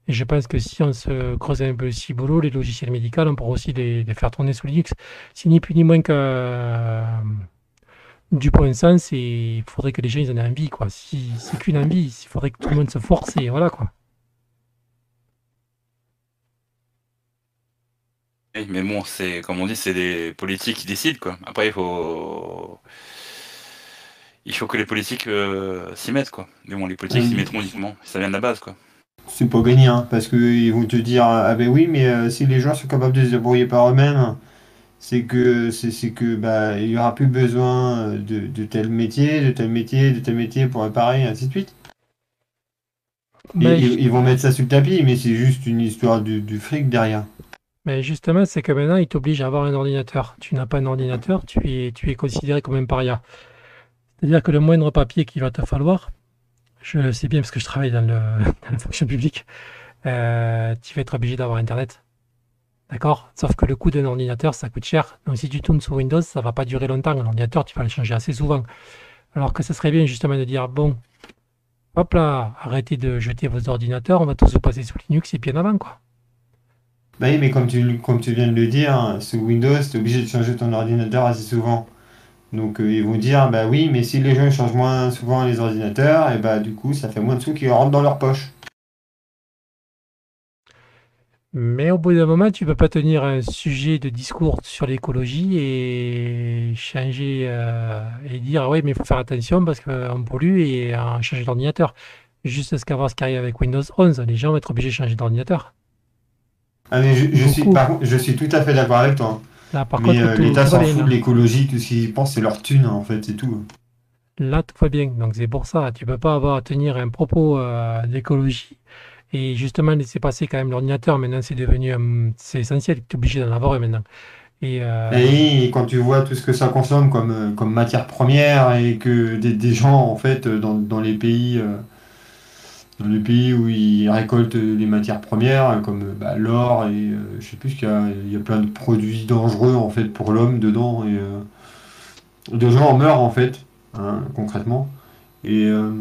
Et je pense que si on se creusait un peu le ciboulot, les logiciels médicaux, on pourrait aussi les, les faire tourner sous Linux. C'est ni plus ni moins que euh, du bon sens et il faudrait que les gens ils en aient envie, quoi. Si c'est qu'une envie, il faudrait que tout le monde se force et voilà, quoi. Oui, Mais bon, c'est comme on dit, c'est les politiques qui décident, quoi. Après, il faut il faut que les politiques euh, s'y mettent, quoi. Mais bon, les politiques Oui. s'y mettront uniquement. Ça vient de la base, quoi. C'est pas gagné, hein, parce qu'ils vont te dire Ah ben oui, mais euh, si les gens sont capables de se débrouiller par eux-mêmes, c'est que c'est que bah il y aura plus besoin euh, de, de tel métier, de tel métier, de tel métier pour réparer, et ainsi de suite. Et- Mais, ils, ils vont mettre ça sous le tapis, mais c'est juste une histoire du, du fric derrière. mais justement, c'est que maintenant, ils t'obligent à avoir un ordinateur. Tu n'as pas un ordinateur, tu es, tu es considéré comme un paria. C'est-à-dire que le moindre papier qu'il va te falloir, je sais bien parce que je travaille dans, le, *laughs* dans la fonction publique, euh, tu vas être obligé d'avoir Internet. D'accord? Sauf que le coût d'un ordinateur, ça coûte cher. Donc si tu tournes sous Windows, ça va pas durer longtemps. Un ordinateur, tu vas le changer assez souvent. Alors que ce serait bien justement de dire, bon, hop là, arrêtez de jeter vos ordinateurs, on va tous vous passer sous Linux et puis en avant, quoi. Bah oui, mais comme tu, comme tu viens de le dire, sous Windows, tu es obligé de changer ton ordinateur assez souvent. Donc euh, ils vont dire, bah oui, mais si les gens changent moins souvent les ordinateurs, et bah du coup, ça fait moins de sous qui rentrent dans leur poche. Mais au bout d'un moment, tu peux pas tenir un sujet de discours sur l'écologie et changer euh, et dire ouais mais il faut faire attention parce qu'on pollue et on change d'ordinateur. Juste ce qu'avoir ce qui arrive avec Windows 11, les gens vont être obligés de changer d'ordinateur. Ah mais je, je suis, par je suis tout à fait d'accord avec toi. Là par mais contre, euh, l'État s'en fout là. de l'écologie, tout ce qu'ils pensent, c'est leur thune, en fait, c'est tout. Là, tout va bien. Donc c'est pour ça, tu peux pas avoir à tenir un propos euh, d'écologie et justement laisser passer quand même l'ordinateur. Maintenant, c'est devenu c'est essentiel, tu es obligé d'en avoir maintenant. Et, euh, Et quand tu vois tout ce que ça consomme comme, comme matière première et que des, des gens, en fait, dans, dans les pays, euh, dans les pays où ils récoltent les matières premières, euh, comme euh, bah, l'or et euh, je sais plus qu'il y y a plein de produits dangereux, en fait, pour l'homme dedans et euh, de gens en meurent, en fait, hein, concrètement. Et, euh,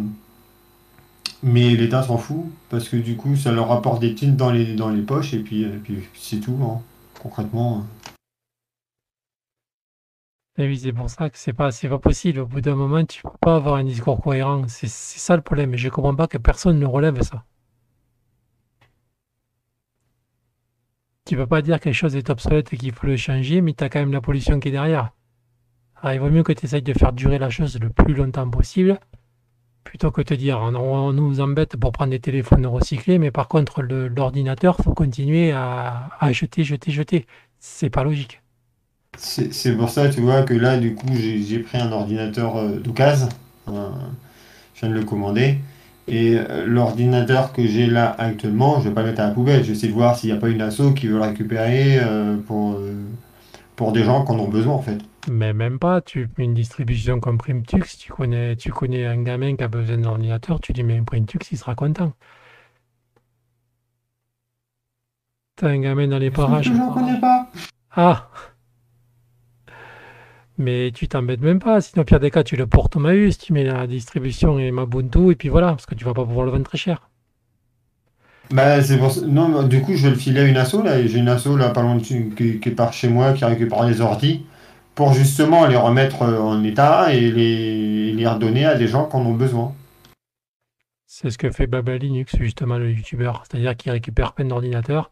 mais l'État s'en fout parce que du coup, ça leur apporte des thunes dans les, dans les poches et puis, et puis c'est tout, hein, concrètement. Oui, c'est pour ça que c'est pas, pas possible. Au bout d'un moment, tu peux pas avoir un discours cohérent. C'est ça le problème. Et je comprends pas que personne ne relève ça. Tu peux pas dire que quelque chose est obsolète et qu'il faut le changer, mais tu as quand même la pollution qui est derrière. Il vaut mieux que tu essayes de faire durer la chose le plus longtemps possible, plutôt que de te dire on, on nous embête pour prendre des téléphones recyclés, mais par contre, le- l'ordinateur, faut continuer à, à jeter, jeter, jeter. C'est pas logique. C'est pour ça, tu vois, que là, du coup, j'ai pris un ordinateur euh, d'occasion. Euh, je viens de le commander. Et euh, l'ordinateur que j'ai là actuellement, je vais pas le mettre à la poubelle. J'essaie de voir s'il n'y a pas une asso qui veut le récupérer euh, pour, euh, pour des gens qui en ont besoin, en fait. Mais même pas, tu une distribution comme Primtux, tu connais, tu connais un gamin qui a besoin d'un ordinateur, tu lui mets un Primtux, il sera content. T'as un gamin dans les parages. Je n'en connais pas. Ah! Mais tu t'embêtes même pas, sinon, au pire des cas, tu le portes au Maus, tu mets la distribution et Mabuntu, et puis voilà, parce que tu vas pas pouvoir le vendre très cher. Bah, c'est pour ça. Non, mais du coup, je vais le filer à une asso, là. J'ai une asso, là, pas loin de chez- qui, qui est par chez moi, qui récupère les ordis, pour justement les remettre euh, en état et les, les redonner à des gens qui en ont besoin. C'est ce que fait Baba Linux, justement, le youtubeur. C'est-à-dire qu'il récupère plein d'ordinateurs,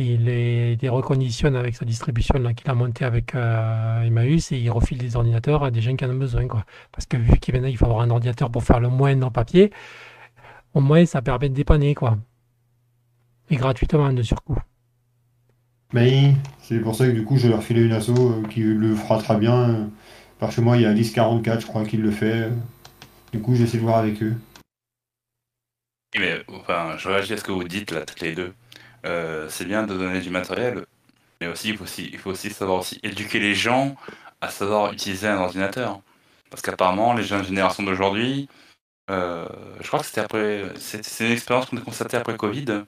il les, les reconditionne avec sa distribution là, qu'il a montée avec euh, Emmaüs et il refile des ordinateurs à des gens qui en ont besoin. Quoi. Parce que vu qu'il il faut avoir un ordinateur pour faire le moins en papier, au moins ça permet de dépanner. Quoi. Et gratuitement de surcoût. Mais c'est pour ça que du coup je vais leur filer une asso euh, qui le fera très bien. Par chez moi il y a 1044 je crois qu'il le fait. Du coup j'essaie de voir avec eux. Mais enfin, je réagis à ce que vous dites là, toutes les deux. Euh, c'est bien de donner du matériel, mais aussi il faut aussi, savoir aussi éduquer les gens à savoir utiliser un ordinateur. Parce qu'apparemment, les jeunes générations d'aujourd'hui, euh, je crois que c'était après, c'est une expérience qu'on a constatée après Covid.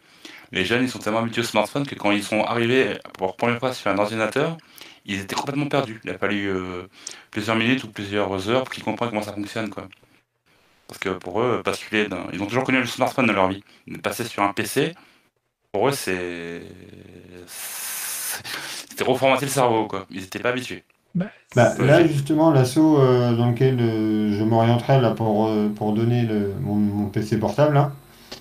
Les jeunes, ils sont tellement habitués au smartphone que quand ils sont arrivés pour la première fois sur un ordinateur, ils étaient complètement perdus. Il a fallu euh, plusieurs minutes ou plusieurs heures pour qu'ils comprennent comment ça fonctionne, quoi. Parce que pour eux, basculer, ils ont toujours connu le smartphone dans leur vie. Passer sur un PC, pour eux, c'est. C'était reformater le cerveau, quoi. Ils n'étaient pas habitués. Bah, bah là, justement, l'assaut euh, dans lequel euh, je m'orienterai là, pour, euh, pour donner le, mon, PC portable, là,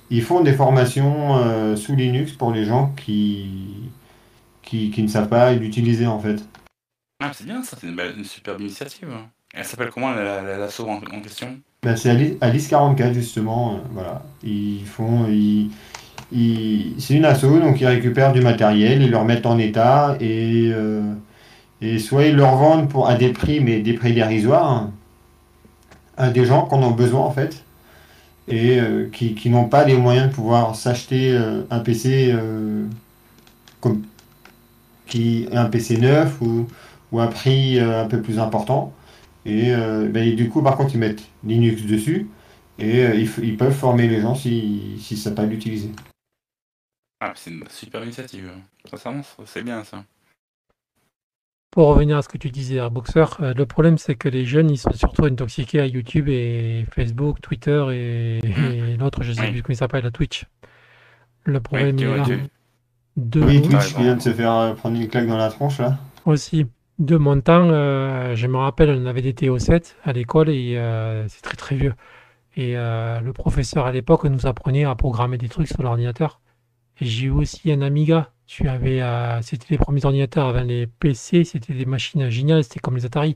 ils font des formations sous Linux pour les gens qui, qui, qui ne savent pas l'utiliser, en fait. Ah, c'est bien, ça, c'est une, superbe initiative. Hein. Elle s'appelle comment l'assaut en, en, question? Bah, C'est Alice 44, justement. voilà. Ils font. Ils, c'est une asso, donc ils récupèrent du matériel, ils le remettent en état et, euh, et soit ils le revendent pour, à des prix, mais des prix dérisoires, à des gens qui en ont besoin en fait, et euh, qui, qui n'ont pas les moyens de pouvoir s'acheter euh, un PC comme un PC neuf ou, ou un prix un peu plus important. Et, ben, du coup, par contre, ils mettent Linux dessus et ils, ils, peuvent former les gens s'ils si, si savent pas l'utiliser. Ah, c'est une super initiative. Sincèrement, c'est bien ça. Pour revenir à ce que tu disais, Airboxer, euh, le problème c'est que les jeunes ils sont surtout intoxiqués à YouTube et Facebook, Twitter et, hmm. l'autre, je sais plus comment il s'appelle, la Twitch. Le problème est là. Oui, Twitch qui vient de se faire euh, prendre une claque dans la tronche là. Aussi. De mon temps, euh, je me rappelle, on avait des TO7 à l'école et c'est très très vieux. Et le professeur à l'époque nous apprenait à programmer des trucs sur l'ordinateur. J'ai eu aussi un Amiga. Tu avais, euh, c'était les premiers ordinateurs avant les PC, c'était des machines géniales, c'était comme les Atari.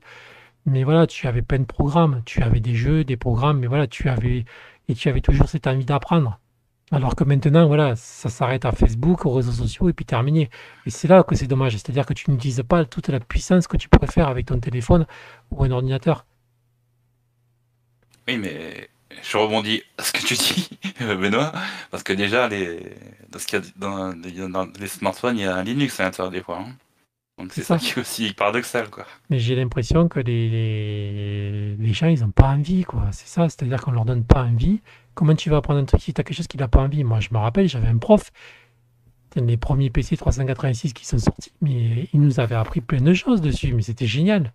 Mais voilà, tu avais plein de programmes, tu avais des jeux, des programmes, mais voilà, tu avais et tu avais toujours cette envie d'apprendre. Alors que maintenant, voilà, ça s'arrête à Facebook, aux réseaux sociaux et puis terminé. Et c'est là que c'est dommage, c'est-à-dire que tu n'utilises pas toute la puissance que tu pourrais faire avec ton téléphone ou un ordinateur. Oui, mais je rebondis à ce que tu dis, *laughs* Benoît, parce que déjà, les, dans, ce dans, dans, les smartphones, il y a un Linux à l'intérieur des fois. Hein. Donc c'est ça. qui est aussi paradoxal, quoi. Mais j'ai l'impression que les, les, gens, ils n'ont pas envie, quoi. C'est ça, c'est-à-dire qu'on leur donne pas envie. Comment tu vas apprendre un truc si tu as quelque chose qui n'a pas envie? Moi, je me rappelle, j'avais un prof, les premiers PC 386 qui sont sortis, mais il nous avait appris plein de choses dessus, mais c'était génial.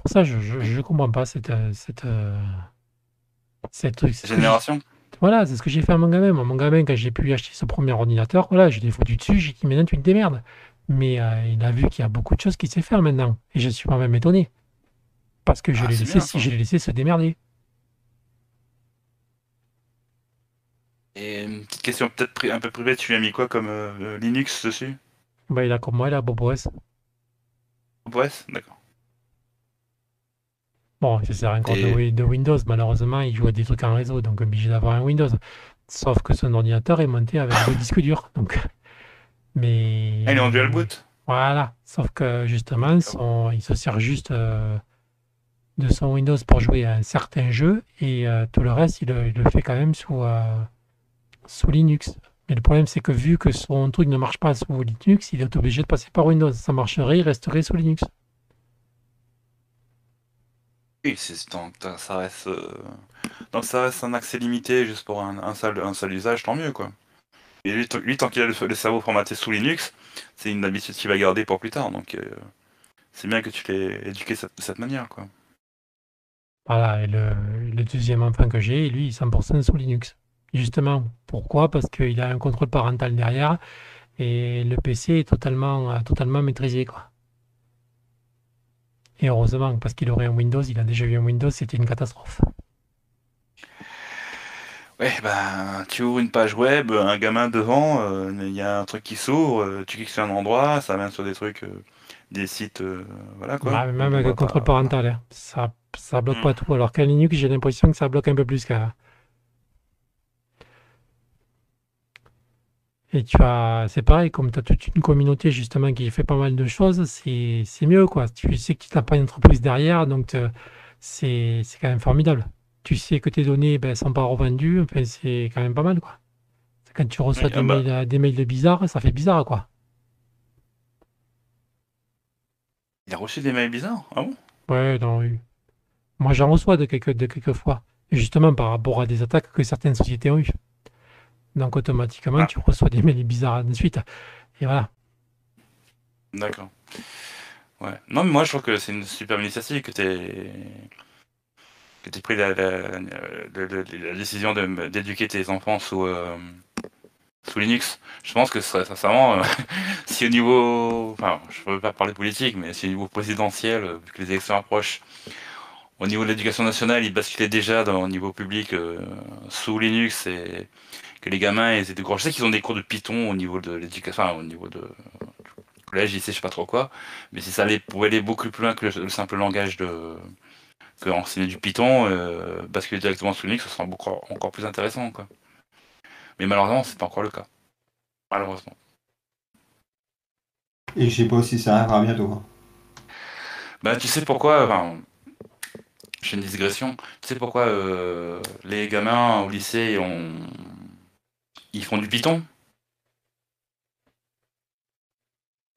Pour ça, je ne comprends pas cette, euh, cette, euh, cette, génération. Voilà, c'est ce que j'ai fait à mon gamin. Mon gamin, quand j'ai pu acheter ce premier ordinateur, voilà, je l'ai foutu dessus, j'ai dit maintenant tu te démerdes. Mais euh, il a vu qu'il y a beaucoup de choses qu'il sait faire maintenant. Et je suis quand même étonné. Parce que je ah, l'ai laissé, si je l'ai laissé se démerder. Et une petite question peut-être un peu privée, tu lui as mis quoi comme Linux dessus? Bah, Il a comme moi, il a BobOS. BobOS D'accord. Bon, ça sert encore de, de, Windows. Malheureusement, il joue à des trucs en réseau, donc obligé d'avoir un Windows. Sauf que son ordinateur est monté avec le *laughs* disque dur. Donc, mais. Ah, il est en dual boot? Voilà. Sauf que justement, son, il se sert juste euh, de son Windows pour jouer à un certain jeu et euh, tout le reste, il, le fait quand même sous, euh, sous Linux. Mais le problème, c'est que vu que son truc ne marche pas sous Linux, il est obligé de passer par Windows. Ça marcherait, il resterait sous Linux. Oui, c'est donc ça reste euh, ça reste un accès limité juste pour un, un seul un seul usage, tant mieux quoi. Et lui, lui tant qu'il a le, cerveau formaté sous Linux, c'est une habitude qu'il va garder pour plus tard. Donc euh, c'est bien que tu l'aies éduqué de cette manière quoi. Voilà, et le, deuxième enfant que j'ai, lui, il est 100% sous Linux. Justement, pourquoi? Parce qu'il a un contrôle parental derrière et le PC est totalement, totalement maîtrisé quoi. Et heureusement, parce qu'il aurait un Windows, il a déjà eu un Windows, c'était une catastrophe. Ouais, ben, tu ouvres une page web, un gamin devant, euh, il y a un truc qui s'ouvre, euh, tu cliques sur un endroit, ça vient sur des trucs, euh, des sites, voilà quoi. Même avec le contrôle parental, hein. ça, ça bloque hmm. pas tout. Alors qu'à Linux, j'ai l'impression que ça bloque un peu plus qu'à Et tu as, c'est pareil, comme tu as toute une communauté justement qui fait pas mal de choses, c'est c'est mieux quoi. Tu sais que tu n'as pas une entreprise derrière, donc c'est c'est quand même formidable. Tu sais que tes données ben, sont pas revendues, enfin, c'est quand même pas mal quoi. Quand tu reçois Oui, des ah bah. mails, des mails de bizarres, ça fait bizarre quoi. Il a reçu des mails bizarres? Ah bon? Ouais, oui. Moi j'en reçois de quelques, de quelques fois, Et justement par rapport à des attaques que certaines sociétés ont eues. Donc automatiquement, Ah, tu reçois des mails bizarres de suite. Et voilà. d'accord. Ouais. Non, mais moi je trouve que c'est une super initiative que que t'aies pris la, la, la- la- la décision d'éduquer tes enfants sous, euh, sous Linux. Je pense que ce serait sincèrement, euh, *laughs* si au niveau, enfin, je ne veux pas parler politique, mais si au niveau présidentiel, euh, vu que les élections approchent, au niveau de l'éducation nationale, ils basculaient déjà dans, au niveau public euh, sous Linux et que les gamins ils étaient cours. Je sais qu'ils ont des cours de Python au niveau de l'éducation, enfin, au niveau de collège, lycée, je sais pas trop quoi, mais si ça allait, pouvait aller beaucoup plus loin que le, le simple langage de que enseigner du Python, euh, basculer directement sous Linux, ce sera beaucoup, encore plus intéressant, quoi. Mais malheureusement, c'est pas encore le cas. Malheureusement. Et je sais pas si ça arrivera bientôt. hein. Bah, tu sais pourquoi, enfin, je fais une digression, tu sais pourquoi euh, les gamins au lycée ont... ils font du Python?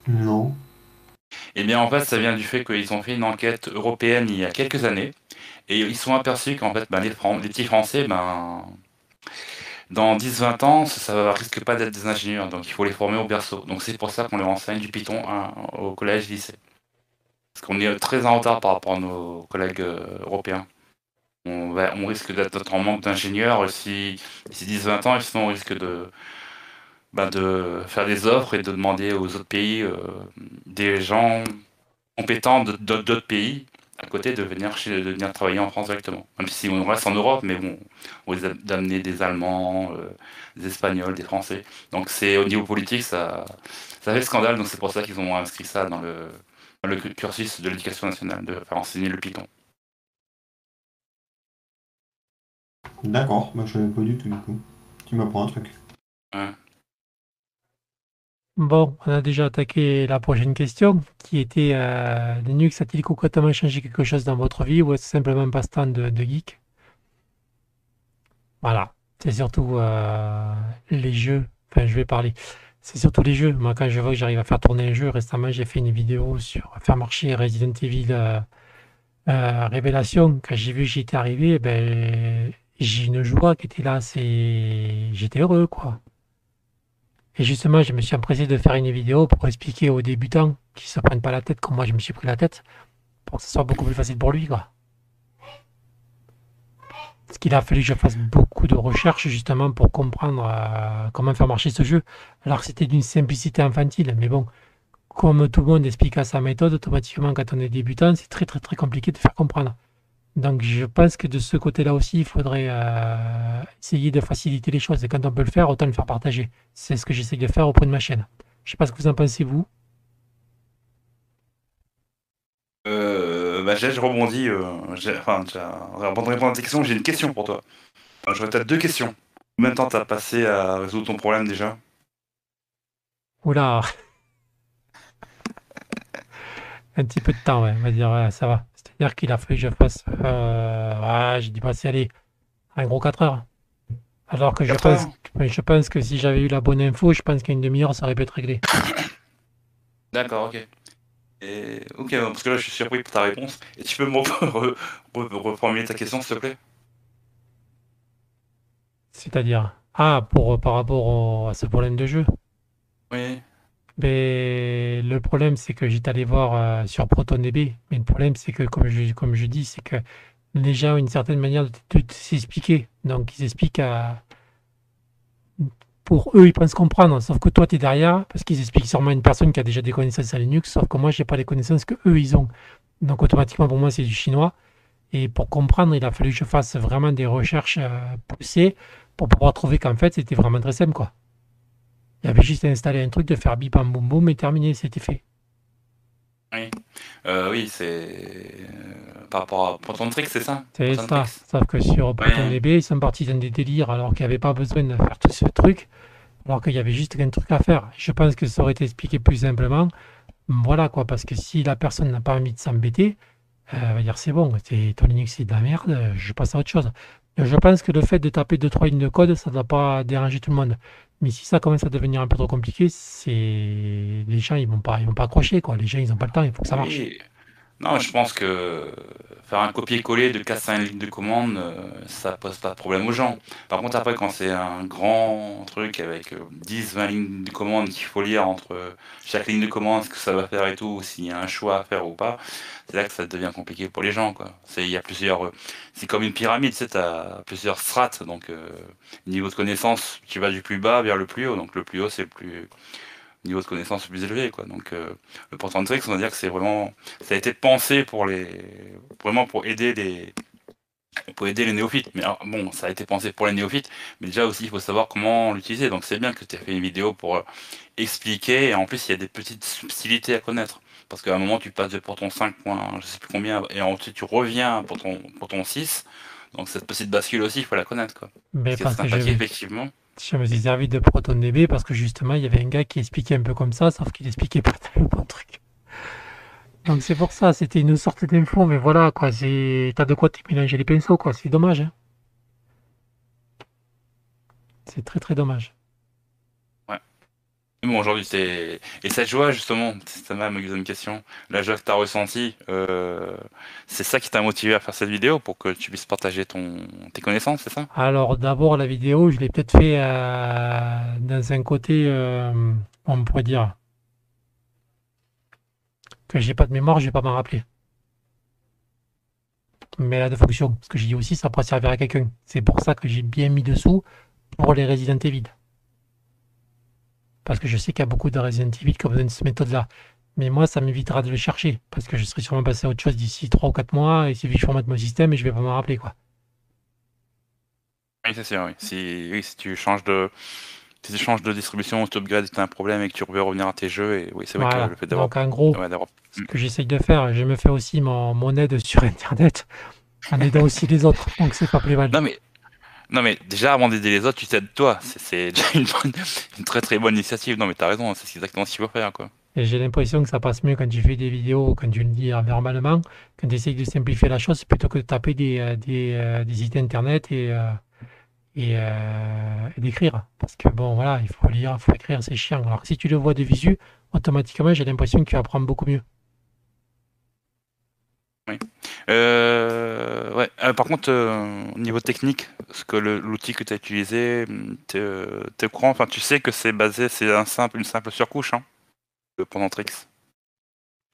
Non. Eh bien, en fait, ça vient du fait qu'ils ont fait une enquête européenne il y a quelques années et ils sont aperçus qu'en fait, ben, les, Fran- les petits Français, ben, dans 10-20 ans, ça, ça risque pas d'être des ingénieurs, donc il faut les former au berceau. Donc c'est pour ça qu'on leur enseigne du Python hein, au collège, lycée. Parce qu'on est très en retard par rapport à nos collègues euh, européens. On, risque d'être en manque d'ingénieurs si d'ici 10-20 ans, et sinon on risque de, bah, de faire des offres et de demander aux autres pays euh, des gens compétents d'autres pays à côté de venir, travailler en France directement. Même si on reste en Europe, mais bon, on risque d'amener des Allemands, euh, des Espagnols, des Français. Donc c'est au niveau politique, ça, ça fait scandale, donc c'est pour ça qu'ils ont inscrit ça dans le cursus de l'éducation nationale, de faire enseigner le Python. D'accord, moi je savais pas du tout du coup. Tu m'apprends un truc. Ouais. Bon, on a déjà attaqué la prochaine question, qui était euh, Linux a-t-il concrètement changé quelque chose dans votre vie ou est-ce simplement passe-temps de, de geek? Voilà, c'est surtout euh, les jeux. Enfin, je vais parler. C'est surtout les jeux. Moi, quand je vois que j'arrive à faire tourner un jeu, récemment, j'ai fait une vidéo sur faire marcher Resident Evil euh, euh, Révélation. Quand j'ai vu que j'y étais arrivé, ben, j'ai une joie qui était là. C'est, j'étais heureux, quoi. Et justement, je me suis empressé de faire une vidéo pour expliquer aux débutants qui se prennent pas la tête comme moi je me suis pris la tête, pour que ce soit beaucoup plus facile pour lui, quoi. Parce qu'il a fallu que je fasse beaucoup de recherches justement pour comprendre euh, comment faire marcher ce jeu. Alors c'était d'une simplicité infantile, mais bon, comme tout le monde explique à sa méthode, automatiquement quand on est débutant, c'est très très très compliqué de faire comprendre. Donc je pense que de ce côté-là aussi, il faudrait euh, essayer de faciliter les choses. Et quand on peut le faire, autant le faire partager. C'est ce que j'essaie de faire auprès de ma chaîne. Je sais pas ce que vous en pensez, vous. Euh, bah, je rebondis. Euh, enfin, avant de répondre à tes questions, j'ai une question pour toi. Enfin, J'aurais peut-être deux questions. Combien de temps t'as passé à résoudre ton problème déjà? Oula *laughs* Un petit peu de temps, ouais, on va dire, ouais, ça va. C'est-à-dire qu'il a fallu que je fasse... Euh, ouais, j'ai dû passer, allez, un gros 4 heures. Alors que je 4 pense, je pense que si j'avais eu la bonne info, je pense qu'à une demi-heure, ça aurait pu être réglé. D'accord, ok. Et, ok, parce que là je suis surpris pour ta réponse. Et tu peux me re- re- reformuler ta question s'il te plaît? C'est-à-dire... Ah, pour, par rapport au- à ce problème de jeu? Oui. Mais le problème, c'est que j'étais allé voir euh, sur ProtonDB. Mais le problème, c'est que, comme je, comme je dis, c'est que les gens ont une certaine manière de, s'expliquer. Donc, ils expliquent à... Pour eux, ils pensent comprendre. Sauf que toi, tu es derrière, parce qu'ils expliquent sûrement à une personne qui a déjà des connaissances à Linux. Sauf que moi, j'ai pas les connaissances que eux, ils ont. Donc, automatiquement, pour moi, c'est du chinois. Et pour comprendre, il a fallu que je fasse vraiment des recherches euh, poussées pour pouvoir trouver qu'en fait, c'était vraiment très simple, quoi. Il y avait juste à installer un truc, de faire bip bam boum boum et terminé, c'était fait. Oui, euh, oui c'est euh, par rapport à Proton Trick, c'est ça? C'est ça. Sauf que sur Ouais. ProtonDB, ils sont partis dans des délires alors qu'il n'y avait pas besoin de faire tout ce truc, alors qu'il y avait juste un truc à faire. Je pense que ça aurait été expliqué plus simplement. Voilà quoi, parce que si la personne n'a pas envie de s'embêter, euh, elle va dire c'est bon, ton Linux c'est de la merde, je passe à autre chose. Je pense que le fait de taper 2-3 lignes de code, ça ne doit pas déranger tout le monde. Mais si ça commence à devenir un peu trop compliqué, c'est les gens ils vont pas ils vont pas accrocher quoi. Les gens ils ont pas le temps, il faut que ça marche. Oui. Non, je pense que faire un copier-coller de 4-5 lignes de commande, euh, ça pose pas de problème aux gens. Par contre, après, quand c'est un grand truc avec 10-20 lignes de commande qu'il faut lire entre chaque ligne de commande, ce que ça va faire et tout, s'il y a un choix à faire ou pas, c'est là que ça devient compliqué pour les gens, quoi. C'est, il y a plusieurs, euh, c'est comme une pyramide, tu sais, t'as plusieurs strates, donc euh, niveau de connaissance, tu vas du plus bas vers le plus haut, donc le plus haut, c'est le plus niveau de connaissance plus élevé, quoi. Donc euh, le portant Tricks, on va dire que c'est vraiment, ça a été pensé pour les, vraiment pour aider les, pour aider les néophytes. Mais alors, bon, ça a été pensé pour les néophytes, mais déjà aussi il faut savoir comment l'utiliser. Donc c'est bien que tu aies fait une vidéo pour euh, expliquer, et en plus il y a des petites subtilités à connaître. Parce qu'à un moment tu passes de Porton 5 points, je sais plus combien, et ensuite tu reviens pour ton, pour ton 6. Donc cette petite bascule aussi, il faut la connaître, quoi. Mais C'est parce que je, sympathique, effectivement. Je me suis servi de ProtonDB parce que justement, il y avait un gars qui expliquait un peu comme ça, sauf qu'il expliquait pas tellement bon truc. Donc c'est pour ça, c'était une sorte d'info, mais voilà, quoi, c'est... T'as de quoi te mélanger les pinceaux, quoi, c'est dommage, hein. C'est très très dommage. Bon, aujourd'hui, c'est. Et cette joie, justement, ça m'a posé question. La joie que tu as ressentie, euh, c'est ça qui t'a motivé à faire cette vidéo pour que tu puisses partager ton... tes connaissances, c'est ça? Alors d'abord, la vidéo, je l'ai peut-être fait euh, dans un côté, euh, on pourrait dire, que j'ai pas de mémoire, je vais pas m'en rappeler. Mais elle a de fonction, parce que j'ai dit aussi, ça pourrait servir à quelqu'un. C'est pour ça que j'ai bien mis dessous pour les Resident Evil. Parce que je sais qu'il y a beaucoup de Resident Evil qui ont besoin de cette méthode-là. Mais moi, ça m'évitera de le chercher, parce que je serai sûrement passé à autre chose d'ici 3 ou 4 mois, et suffit que je formate mon système et je vais pas m'en rappeler, quoi. Oui, c'est sûr, oui. Si, oui, si tu changes de. Si tu changes de distribution, tu upgrades, tu as un problème et que tu veux revenir à tes jeux, et oui, c'est vrai Voilà. que le fait d'avoir. Donc en gros, ouais, ce que j'essaye de faire, je me fais aussi mon, mon aide sur Internet en aidant aussi les autres. Donc c'est pas plus mal. Non, mais. Non, mais déjà, avant d'aider les autres, tu t'aides toi. C'est- déjà une, bonne- très très bonne initiative. Non, mais t'as raison, c'est exactement ce qu'il faut faire, quoi. J'ai l'impression que ça passe mieux quand tu fais des vidéos, quand tu le dis euh, verbalement, quand tu essayes de simplifier la chose, plutôt que de taper des, euh, des, euh, internet et, et, et d'écrire. Parce que bon, voilà, il faut lire, il faut écrire, c'est chiant. Alors que si tu le vois de visu, automatiquement, j'ai l'impression que tu apprends beaucoup mieux. Euh, ouais. Euh, par contre, euh, au niveau technique, ce que l'outil que tu as utilisé, t'es euh, au courant, enfin, tu sais que c'est basé, c'est un simple, une simple surcouche, hein, pendant Trix.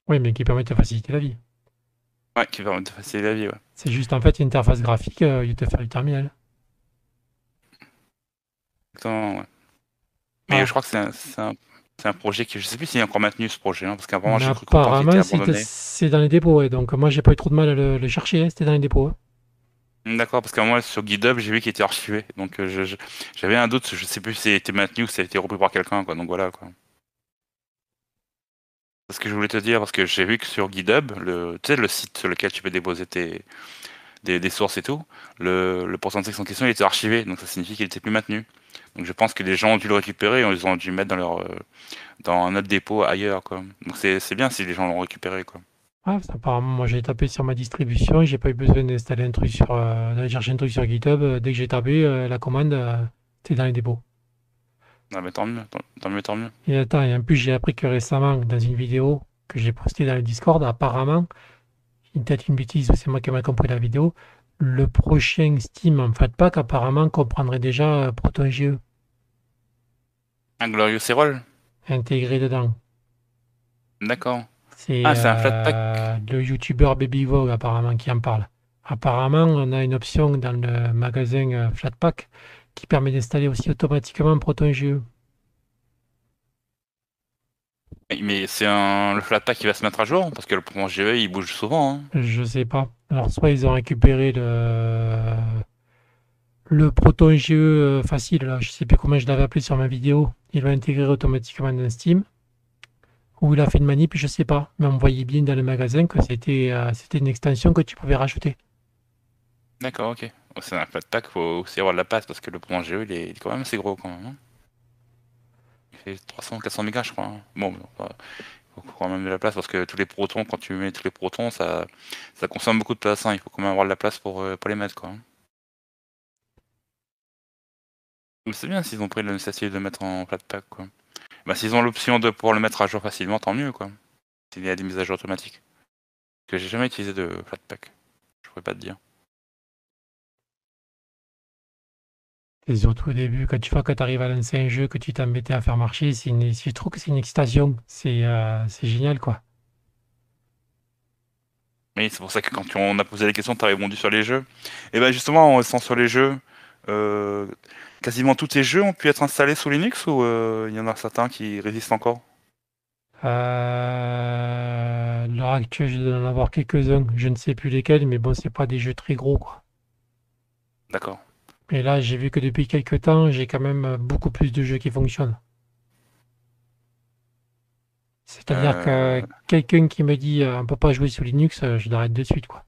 Oui, mais qui permet de te faciliter la vie. Ouais, qui permet de faciliter la vie, ouais. C'est juste en fait une interface graphique, euh, il te faire du terminal. Exactement, ouais. Mais Ah. je crois que c'est un, c'est un, c'est un projet qui, je sais plus s'il est encore maintenu ce projet, hein, parce qu'avant, j'ai cru apparemment, était c'est dans les dépôts, ouais. Donc moi, j'ai pas eu trop de mal à le, le chercher, hein, c'était dans les dépôts. hein. D'accord, parce qu'à moi, sur GitHub, j'ai vu qu'il était archivé, donc euh, j'avais un doute, je sais plus si il était maintenu ou si il a été repris par quelqu'un, quoi, donc voilà, quoi. C'est ce que je voulais te dire, parce que j'ai vu que sur GitHub, le, tu sais, le site sur lequel tu peux déposer tes, des, des sources et tout, le, le pourcentage en question, il était archivé, donc ça signifie qu'il était plus maintenu. Donc je pense que les gens ont dû le récupérer, ils ont dû le mettre dans leur, euh, dans un autre dépôt ailleurs, quoi. Donc c'est c'est bien si les gens l'ont récupéré, quoi. Ah, parce qu'apparemment, moi, j'ai tapé sur ma distribution, et j'ai pas eu besoin d'installer un truc sur, euh, d'aller chercher un truc sur GitHub. Euh, Dès que j'ai tapé euh, la commande, euh, c'était dans les dépôts. Ah, mais tant mieux, tant, tant mieux, tant mieux. Et attends, et en plus, j'ai appris que récemment, dans une vidéo que j'ai postée dans le Discord, apparemment, peut-être une bêtise, c'est moi qui ai mal compris la vidéo, le prochain Steam en Flatpak, apparemment, comprendrait déjà euh, ProtonGE Un Glorious Serol intégré dedans. D'accord. C'est Ah, c'est un euh, Flatpak. le youtubeur Baby Vogue apparemment qui en parle. Apparemment, on a une option dans le magasin euh, Flatpak qui permet d'installer aussi automatiquement ProtonGE. Mais c'est un le Flatpak qui va se mettre à jour parce que le Proton GE il bouge souvent. Hein. Je sais pas. Alors soit ils ont récupéré le le Proton GE euh, facile là, je sais plus comment je l'avais appelé sur ma vidéo. Il va intégrer automatiquement dans Steam. Ou il a fait une manip, je sais pas. Mais on voyait bien dans le magasin que c'était euh, c'était une extension que tu pouvais rajouter. D'accord, ok. C'est un Flatpak, faut aussi avoir de la place parce que le Proton GE il est, il est quand même assez gros quand même. hein. Fait 300 400 mégas je crois. hein. Bon, enfin, il faut quand même de la place parce que tous les protons, quand tu mets tous les protons, ça, consomme beaucoup de place. Il faut quand même avoir de la place pour, euh, les mettre quoi. hein. C'est bien s'ils ont pris l'initiative de mettre en Flatpak quoi. Bah, s'ils ont l'option de pouvoir le mettre à jour facilement, tant mieux quoi. S'il y a des mises à jour automatiques. Que j'ai jamais utilisé de Flatpak. Je pourrais pas te dire. Et surtout au début, quand tu vois que tu arrives à lancer un jeu que tu t'embêtais à faire marcher, c'est une, je trouve que c'est une excitation. C'est euh, c'est génial quoi. Oui, c'est pour ça que quand on a posé les questions, tu as répondu sur les jeux. Et ben justement, en restant sur les jeux, euh, quasiment tous tes jeux ont pu être installés sous Linux ou euh, il y en a certains qui résistent encore? Euh, l'heure actuelle, je dois en avoir quelques-uns. Je ne sais plus lesquels, mais bon, c'est pas des jeux très gros quoi. D'accord. Et là, j'ai vu que depuis quelques temps, j'ai quand même beaucoup plus de jeux qui fonctionnent. C'est-à-dire Euh. que quelqu'un qui me dit euh, on peut pas jouer sous Linux, euh, je l'arrête de suite quoi.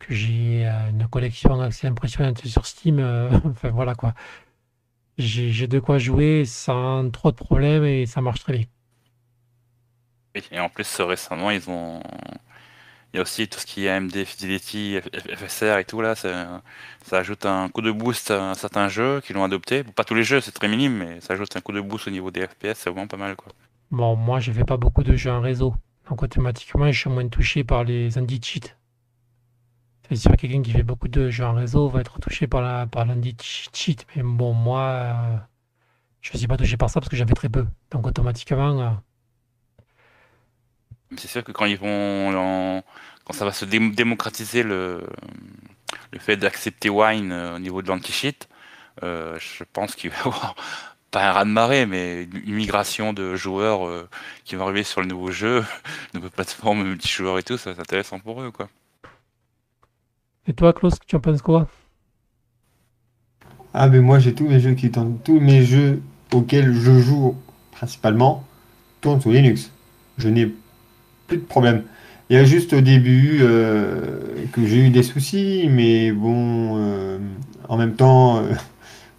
Que j'ai euh, une collection assez impressionnante sur Steam, euh, *laughs* enfin voilà quoi. J'ai de quoi jouer sans trop de problèmes et ça marche très bien. Et en plus, euh, récemment, ils ont. Il y a aussi tout ce qui est AMD Fidelity, FSR et tout là, ça, ajoute un coup de boost à certains jeux qui l'ont adopté. Pas tous les jeux, c'est très minime, mais ça ajoute un coup de boost au niveau des FPS, c'est vraiment pas mal quoi. Bon, moi, je fais pas beaucoup de jeux en réseau. Donc, automatiquement, je suis moins touché par les anti-cheats. C'est sûr, quelqu'un qui fait beaucoup de jeux en réseau va être touché par la, par l'anti-cheat. Mais bon, moi, euh, je suis pas touché par ça parce que j'en fais très peu. Donc, automatiquement, euh, c'est sûr que quand ils vont en- quand ça va se dé- démocratiser le, le fait d'accepter Wine euh, au niveau de l'anti-cheat, euh, je pense qu'il va y *laughs* avoir pas un raz-de-marée, mais une migration de joueurs euh, qui vont arriver sur le nouveau jeu, *laughs* de nouvelles plateformes multijoueurs et tout, ça va être intéressant pour eux quoi. Et toi, Klaus, tu en penses quoi? Ah, mais moi j'ai tous mes jeux qui tournent, tous mes jeux auxquels je joue principalement tournent sous Linux. Je n'ai plus de problème. Il y a juste au début euh, que j'ai eu des soucis, mais bon, euh, en même temps, euh,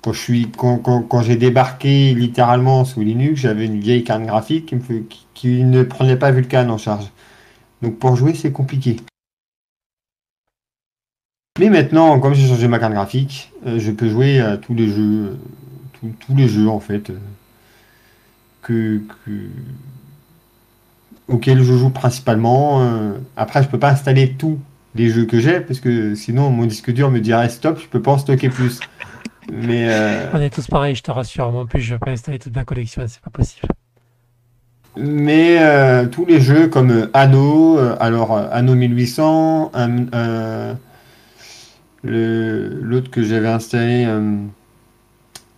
quand je suis, quand, j'ai débarqué littéralement sous Linux, j'avais une vieille carte graphique qui, ne prenait pas Vulkan en charge. Donc pour jouer, c'est compliqué. Mais maintenant, comme j'ai changé ma carte graphique, je peux jouer à tous les jeux, tous, les jeux en fait, que- auxquels je joue principalement. euh. Après, je peux pas installer tous les jeux que j'ai parce que sinon mon disque dur me dirait stop, je peux pas en stocker plus. Mais euh, On est tous pareils, je te rassure. Moi, en plus, je vais pas installer toute ma collection, c'est pas possible. Mais euh, tous les jeux comme Anno, alors Anno 1800, un- euh, le- l'autre que j'avais installé,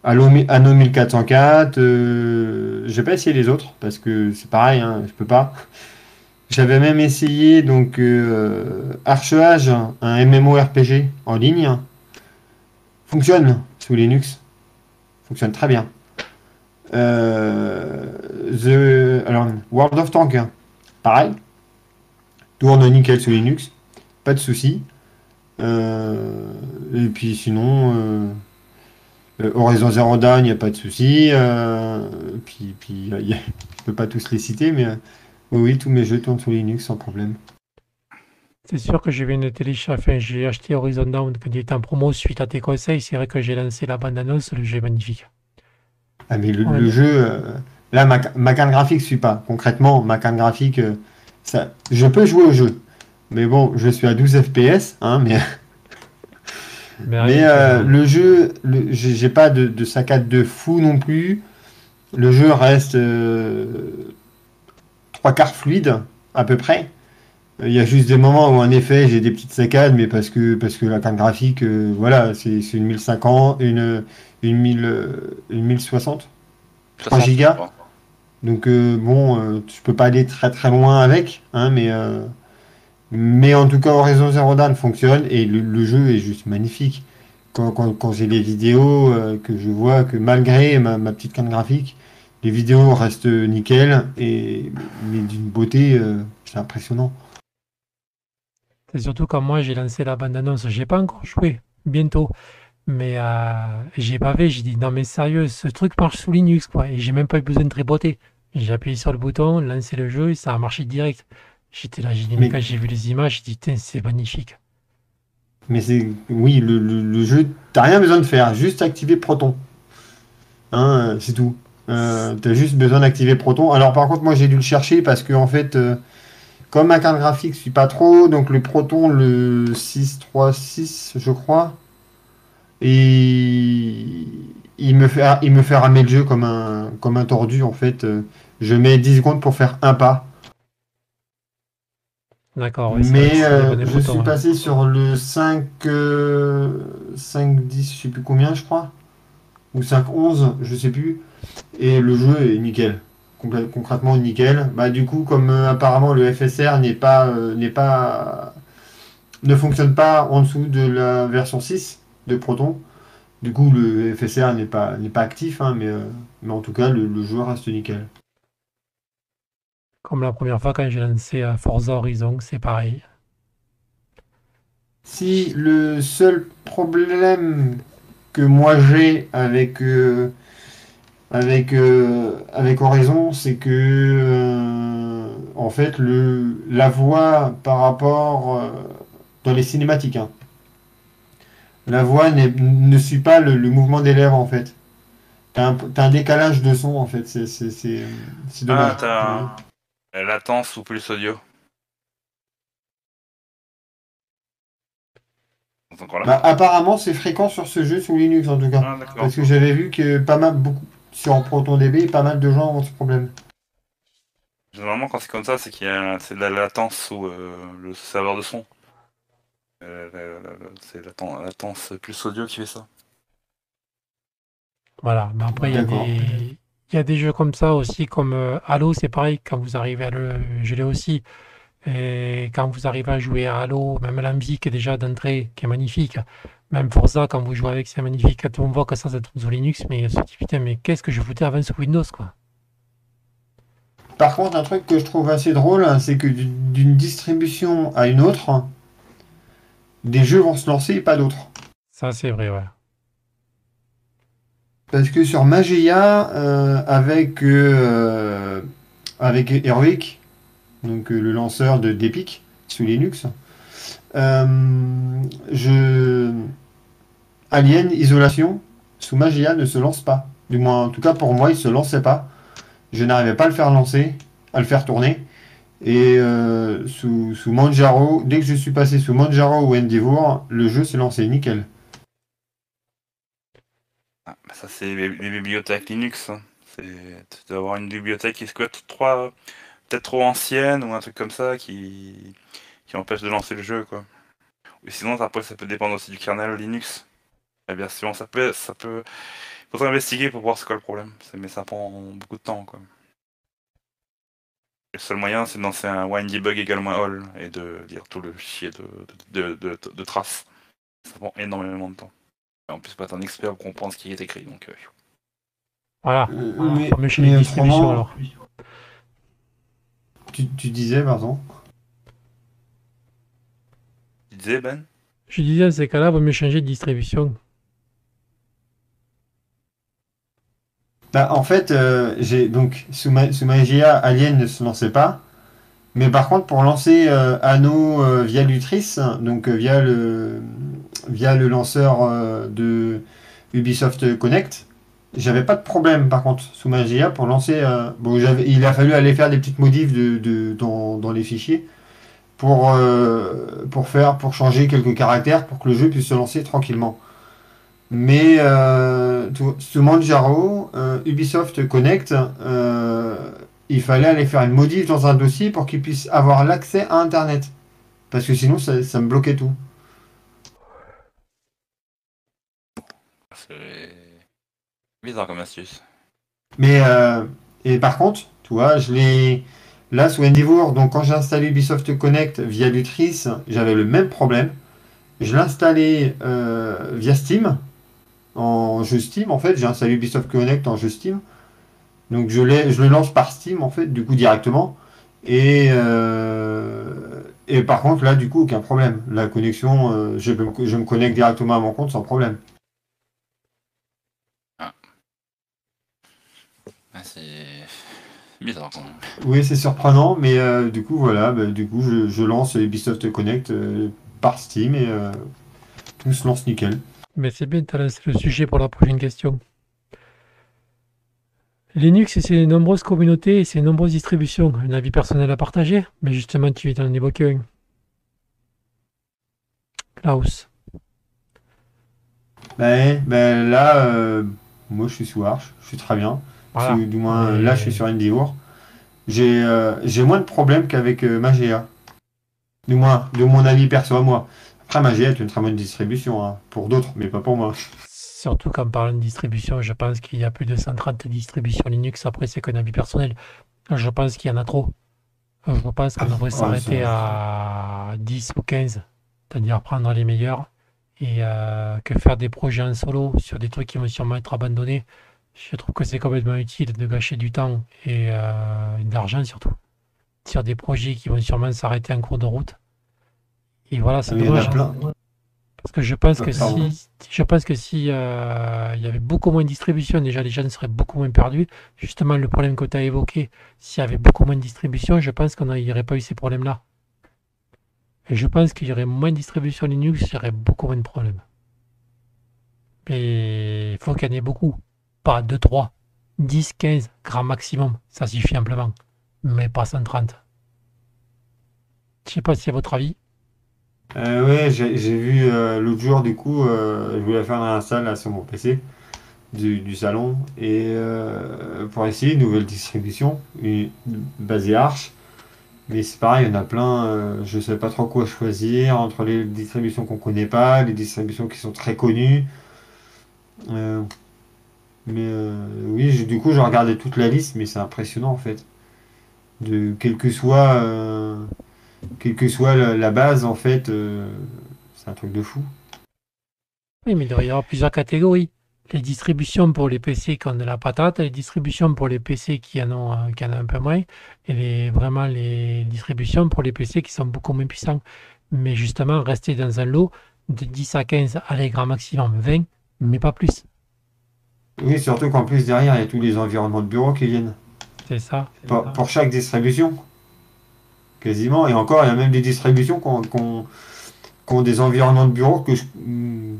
Anno, mi- Anno 1404, euh, j'ai pas essayé les autres parce que c'est pareil, hein, je peux pas. J'avais même essayé donc euh, Archeage, un MMORPG en ligne, fonctionne sous Linux, fonctionne très bien. Euh, The, alors, World of Tank, pareil. Tourne nickel sous Linux, pas de souci. Euh, et puis sinon, euh, Horizon Zero Dawn, il n'y a pas de souci. Euh, puis, puis euh, a- je peux pas tous les citer, mais euh, oui, tous mes jeux tournent sous Linux sans problème. C'est sûr que je viens de télécharger, enfin, j'ai acheté Horizon Down quand il était en promo suite à tes conseils. C'est vrai que j'ai lancé la bande-annonce, le jeu est magnifique. Ah, mais le, Ouais. le jeu, euh, là, ma, ma carte graphique suit pas. Concrètement, ma carte graphique, euh, ça, je peux jouer au jeu. Mais bon, je suis à 12 FPS, hein, mais, Mais, mais euh, le jeu, le- j'ai pas de, de saccade de fou non plus. Le jeu reste euh, trois quarts fluide, à peu près. Il y a juste des moments où, en effet, j'ai des petites saccades, mais parce que, parce que la carte graphique, euh, voilà, c'est une 1050, une, une, 1000, euh, une 1060. 3 gigas Donc euh, bon, euh, je peux pas aller très très loin avec, hein, mais euh, mais en tout cas Horizon Zero Dawn fonctionne et le, jeu est juste magnifique. Quand, quand, quand j'ai les vidéos, euh, que je vois que malgré ma, petite carte graphique, les vidéos restent nickel et d'une beauté, euh, c'est impressionnant. C'est surtout quand moi j'ai lancé la bande-annonce, j'ai pas encore joué, bientôt. Mais euh, j'ai bavé, j'ai dit non mais sérieux, ce truc marche sous Linux quoi, et j'ai même pas eu besoin de tripoter. J'ai appuyé sur le bouton, lancé le jeu, et ça a marché direct. J'étais là, j'ai dit mais quand j'ai vu les images, j'ai dit c'est magnifique. Mais c'est oui, le, le, le jeu, t'as rien besoin de faire, juste activer Proton. Hein, c'est tout. Euh, t'as juste besoin d'activer Proton. Alors par contre, moi j'ai dû le chercher parce que en fait, euh, comme ma carte graphique suit pas trop, donc le Proton, le 636, je crois, et il me fait, il me fait ramer le jeu comme un, comme un tordu en fait. Euh, Je mets 10 secondes pour faire un pas. D'accord, Mais euh, je boutons, suis hein. passé sur le 5, euh, 5, 10, je sais plus combien, je crois. Ou 5, 11, je sais plus. Et le jeu est nickel. Concrètement nickel. Bah, du coup, comme euh, apparemment le FSR n'est pas, euh, n'est pas, ne fonctionne pas en dessous de la version 6 de Proton. Du coup, le FSR n'est pas, n'est pas actif, hein, mais, mais en tout cas, le, le jeu reste nickel. Comme la première fois quand j'ai lancé euh, Forza Horizon, c'est pareil. Si le seul problème que moi j'ai avec euh, avec euh, avec Horizon, c'est que euh, en fait le la voix par rapport euh, dans les cinématiques, hein, la voix n'est- ne suit pas le, le mouvement des lèvres en fait. T'as un, décalage de son en fait, c'est c'est c'est c'est dommage. Ah, la latence ou plus audio. Là Bah, apparemment c'est fréquent sur ce jeu sous Linux en tout cas. Ah. Parce que j'avais vu que pas mal, beaucoup, sur ProtonDB, pas mal de gens ont ce problème. Généralement, quand c'est comme ça, c'est qu'il y a c'est de la latence sous euh, le serveur de son. Euh, c'est la laten- latence plus audio qui fait ça. Voilà, mais après il y a des il y a des jeux comme ça aussi, comme euh, Halo, c'est pareil, quand vous arrivez à le. Je l'ai aussi. Et quand vous arrivez à jouer à Halo, même la musique est déjà d'entrée, qui est magnifique. Même Forza, quand vous jouez avec, c'est magnifique. On voit que ça, tourne sur Linux, mais on se dit putain, mais qu'est-ce que je foutais avant sur Windows, quoi? Par contre, un truc que je trouve assez drôle, hein, c'est que d'une d'une distribution à une autre, des jeux vont se lancer et pas d'autres. Ça, c'est vrai, ouais. Parce que sur Mageia, euh, avec, euh, donc euh, le lanceur de d'Epic sous Linux, euh. Alien Isolation sous Mageia ne se lance pas. Du moins, en tout cas pour moi, il se lançait pas. Je n'arrivais pas à le faire lancer, à le faire tourner. Et euh, sous, sous Manjaro, dès que je suis passé sous Manjaro ou Endeavour, le jeu s'est lancé nickel. Ça, c'est les, bibliothèques Linux. hein. Tu dois avoir une bibliothèque qui peut-être trop, peut-être trop ancienne ou un truc comme ça qui, qui empêche de lancer le jeu, quoi. Ou sinon, après, ça peut dépendre aussi du kernel Linux. La version, ça peut, ça peut. Faudrait investiguer pour voir c'est quoi le problème. Mais ça prend beaucoup de temps, quoi. Le seul moyen, c'est de lancer un WinDebug également all et de lire tout le fichier de, de, de- de traces. Ça prend énormément de temps. En plus, pas être un expert pour comprendre ce qui est écrit, donc. euh, Voilà. Euh, mais- chez les distributions, alors. Tu, tu disais, pardon Tu disais, Ben? Je disais, dans ces cas-là, vaut mieux changer de distribution. Bah, en fait, euh, j'ai donc sous, ma, sous Magia, Alien ne se lançait pas. Mais par contre, pour lancer euh, Anno euh, via Lutris, donc euh, via le via le lanceur euh, de Ubisoft Connect, j'avais pas de problème par contre sous Magia pour lancer. bon, il a fallu aller faire des petites modifs de, de- dans, dans les fichiers pour pour faire pour changer quelques caractères pour que le jeu puisse se lancer tranquillement. Mais sous Manjaro, Ubisoft Connect, il fallait aller faire une modif dans un dossier pour qu'il puisse avoir l'accès à Internet. Parce que sinon, ça, ça me bloquait tout. C'est bizarre comme astuce. Mais, euh, Et par contre, tu vois, je l'ai. Là, sous Endeavour, donc quand j'ai installé Ubisoft Connect via Lutrice, j'avais le même problème. Je l'ai installé euh, via Steam, en jeu Steam en fait. J'ai installé Ubisoft Connect en jeu Steam. Donc je, je le lance par Steam en fait, du coup directement. Et, euh, et par contre, là, du coup, aucun problème. La connexion, euh, je, je, me connecte directement à mon compte sans problème. Ah. ah c'est bizarre quand même. Oui, c'est surprenant, mais euh, du coup, voilà, bah, du coup, je, je, lance Ubisoft Connect par Steam et tout se lance nickel. Mais c'est bien, tu as lancé le sujet pour la prochaine question. Linux et ses nombreuses communautés et ses nombreuses distributions. Un avis personnel à partager Mais justement, tu es en évoquer un. Klaus. Ben, ben là, euh, moi je suis sous Arch, je suis très bien. du moins, là je suis sur Endeavour. J'ai euh, j'ai moins de problèmes qu'avec euh, Magia. Du moins, de mon avis perso à moi. Après, Magia est une très bonne distribution, hein, pour d'autres, mais pas pour moi. Surtout quand on parle de distribution, je pense qu'il y a plus de 130 distributions Linux. Après, c'est qu'un avis personnel. Je pense qu'il y en a trop. Je pense qu'on devrait s'arrêter à 10 ou 15, c'est-à-dire prendre les meilleurs et euh, que faire des projets en solo sur des trucs qui vont sûrement être abandonnés. Je trouve que c'est complètement utile de gâcher du temps et euh, de l'argent surtout sur des projets qui vont sûrement s'arrêter en cours de route. Et voilà, c'est dommage. Parce que je pense que si, je pense que si euh, il y avait beaucoup moins de distribution, déjà les gens seraient beaucoup moins perdus. Justement, le problème que tu as évoqué, s'il y avait beaucoup moins de distribution, je pense qu'on n'y aurait pas eu ces problèmes-là. Et je pense qu'il y aurait moins de distribution Linux, il y aurait beaucoup moins de problèmes. Mais il faut qu'il y en ait beaucoup. Pas 2, 3, 10, 15 grands maximum. Ça suffit amplement. Mais pas 130. Je sais pas si c'est votre avis. Euh, ouais, j'ai vu euh, l'autre jour, du coup, euh, je voulais faire un install là, sur mon PC du, du salon et euh, pour essayer une nouvelle distribution une, basée Arch. Mais c'est pareil, il y en a plein, euh, je sais pas trop quoi choisir entre les distributions qu'on connaît pas, les distributions qui sont très connues. Euh, mais oui, du coup, je regardais toute la liste, mais c'est impressionnant en fait. De quel que soit quelle que soit la, base, en fait, euh, c'est un truc de fou. Oui, mais il doit y avoir plusieurs catégories. Les distributions pour les PC qui ont de la patate, les distributions pour les PC qui en ont, euh, qui en ont un peu moins, et les, vraiment les distributions pour les PC qui sont beaucoup moins puissants. Mais justement, rester dans un lot de 10 à 15, allez, grand maximum 20, mais pas plus. Oui, surtout qu'en plus derrière, il y a tous les environnements de bureau qui viennent. C'est ça. pour chaque distribution quasiment. Et encore, il y a même des distributions qui ont, des environnements de bureau que je, hmm,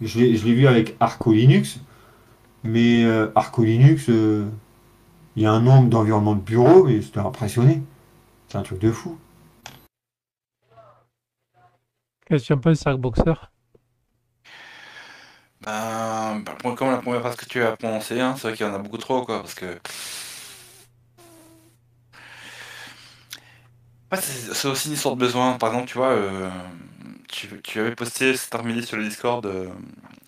je l'ai vu avec Arco Linux. Mais euh, Arco Linux, euh, il y a un nombre d'environnements de bureau, mais c'était impressionné. C'est un truc de fou. Qu'est-ce que tu en penses, Boxer ben, ben, comme la première phrase que tu as prononcée, hein, c'est vrai qu'il y en a beaucoup trop, quoi, parce que c'est aussi une histoire de besoin. Par exemple, tu vois, euh, tu, avais posté cet après-midi sur le Discord euh,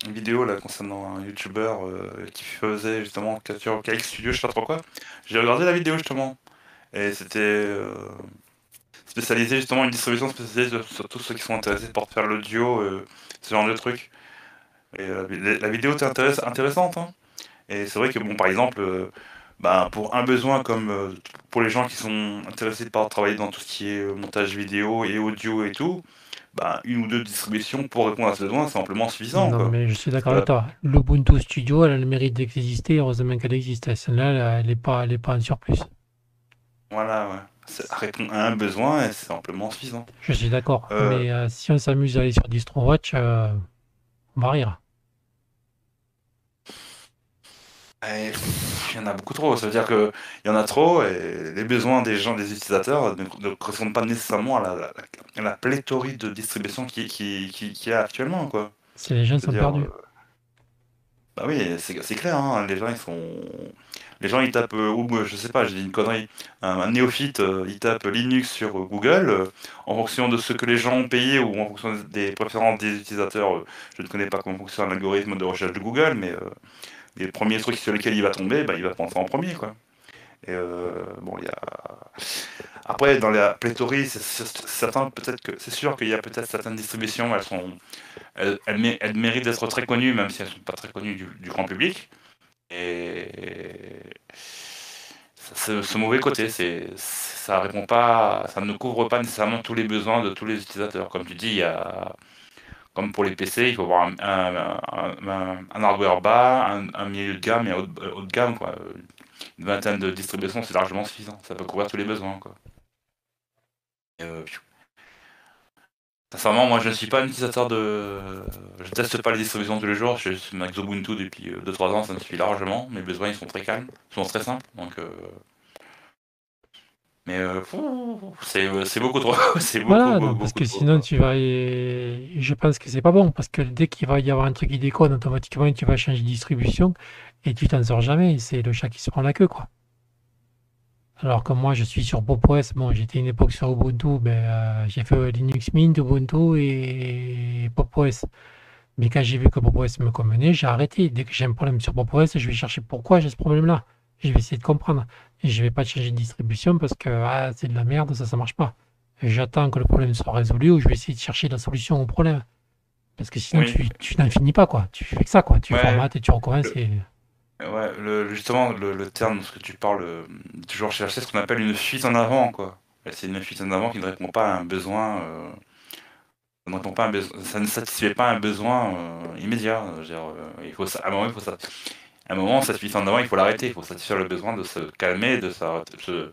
une vidéo là concernant un YouTuber euh, qui faisait justement capture KX Studio, je sais pas trop quoi. J'ai regardé la vidéo justement. Et c'était spécialisé justement une distribution spécialisée sur, tous ceux qui sont intéressés pour faire l'audio, ce genre de trucs. Et la, vidéo était intéressante. Hein. Et c'est vrai que bon par exemple bah, pour un besoin comme pour les gens qui sont intéressés par travailler dans tout ce qui est euh, montage vidéo et audio et tout, bah, une ou deux distributions pour répondre à ce besoin, c'est amplement suffisant. Non, mais je suis d'accord avec toi. L'Ubuntu Studio, elle a le mérite d'exister, heureusement qu'elle existe. Celle-là, elle n'est pas, elle est pas en surplus. Voilà, ouais. Ça répond à un besoin et c'est amplement suffisant. Je suis d'accord. Euh, mais si on s'amuse à aller sur DistroWatch, on va rire. Il y en a beaucoup trop. Ça veut dire qu'il y en a trop et les besoins des gens, des utilisateurs ne, correspondent pas nécessairement à la, la, pléthorie de distribution qui, qui, qui, y a actuellement. Quoi. Si les gens sont perdus. Euh, bah oui, c'est clair. Hein. les gens, ils sont. Les gens, ils tapent, euh, ou je sais pas, j'ai dit une connerie, un, néophyte, euh, il tape Linux sur Google, en fonction de ce que les gens ont payé ou en fonction des préférences des utilisateurs. je ne connais pas comment fonctionne l'algorithme de recherche de Google, mais les premiers trucs sur lesquels il va tomber, bah, il va prendre en premier. Quoi. Et bon, y a. Après, dans la pléthorie, c'est sûr qu'il y a peut-être certaines distributions, elles sont, elles, méritent d'être très connues, même si elles ne sont pas très connues du, grand public. Et ce, mauvais côté, c'est ça répond pas, ça ne couvre pas nécessairement tous les besoins de tous les utilisateurs. Comme tu dis, il y a, comme pour les PC, il faut avoir un, hardware bas, un, milieu de gamme et un haut, de gamme. Quoi. Une vingtaine de distributions, c'est largement suffisant. Ça peut couvrir tous les besoins. Quoi. Euh, Sincèrement, moi je ne suis pas un utilisateur de. Je teste pas les distributions tous les jours. Je suis avec Ubuntu depuis 2-3 euh, ans, ça me suffit largement. Mes besoins ils sont très calmes, ils sont très simples. Donc, euh, Mais euh, c'est beaucoup trop. *laughs* beaucoup, voilà, parce que sinon tu vas. Je pense que c'est pas bon. Parce que dès qu'il va y avoir un truc qui déconne, automatiquement tu vas changer de distribution et tu t'en sors jamais. C'est le chat qui se prend la queue, quoi. Alors que moi, je suis sur PopOS. Bon, j'étais une époque sur Ubuntu, mais euh, j'ai fait Linux Mint, Ubuntu et PopOS. Mais quand j'ai vu que PopOS me convenait, j'ai arrêté. Dès que j'ai un problème sur PopOS, je vais chercher pourquoi j'ai ce problème-là. Je vais essayer de comprendre. Et je vais pas changer de distribution parce que ah, c'est de la merde, ça, ça marche pas. J'attends que le problème soit résolu ou je vais essayer de chercher la solution au problème. Parce que sinon, tu, n'en finis pas, quoi. Tu fais que ça, quoi. Tu formates et tu recommences. Et... Ouais, le, justement, le, le terme, ce que tu parles, euh, toujours chercher ce qu'on appelle une fuite en avant, quoi. C'est une fuite en avant qui ne répond pas à un besoin. Euh, ça, ne répond pas à un besoin ça ne satisfait pas un besoin euh, immédiat. Dire, il faut, à un moment, il faut ça. À un moment, cette fuite en avant, il faut l'arrêter. Il faut satisfaire le besoin de se calmer, de se,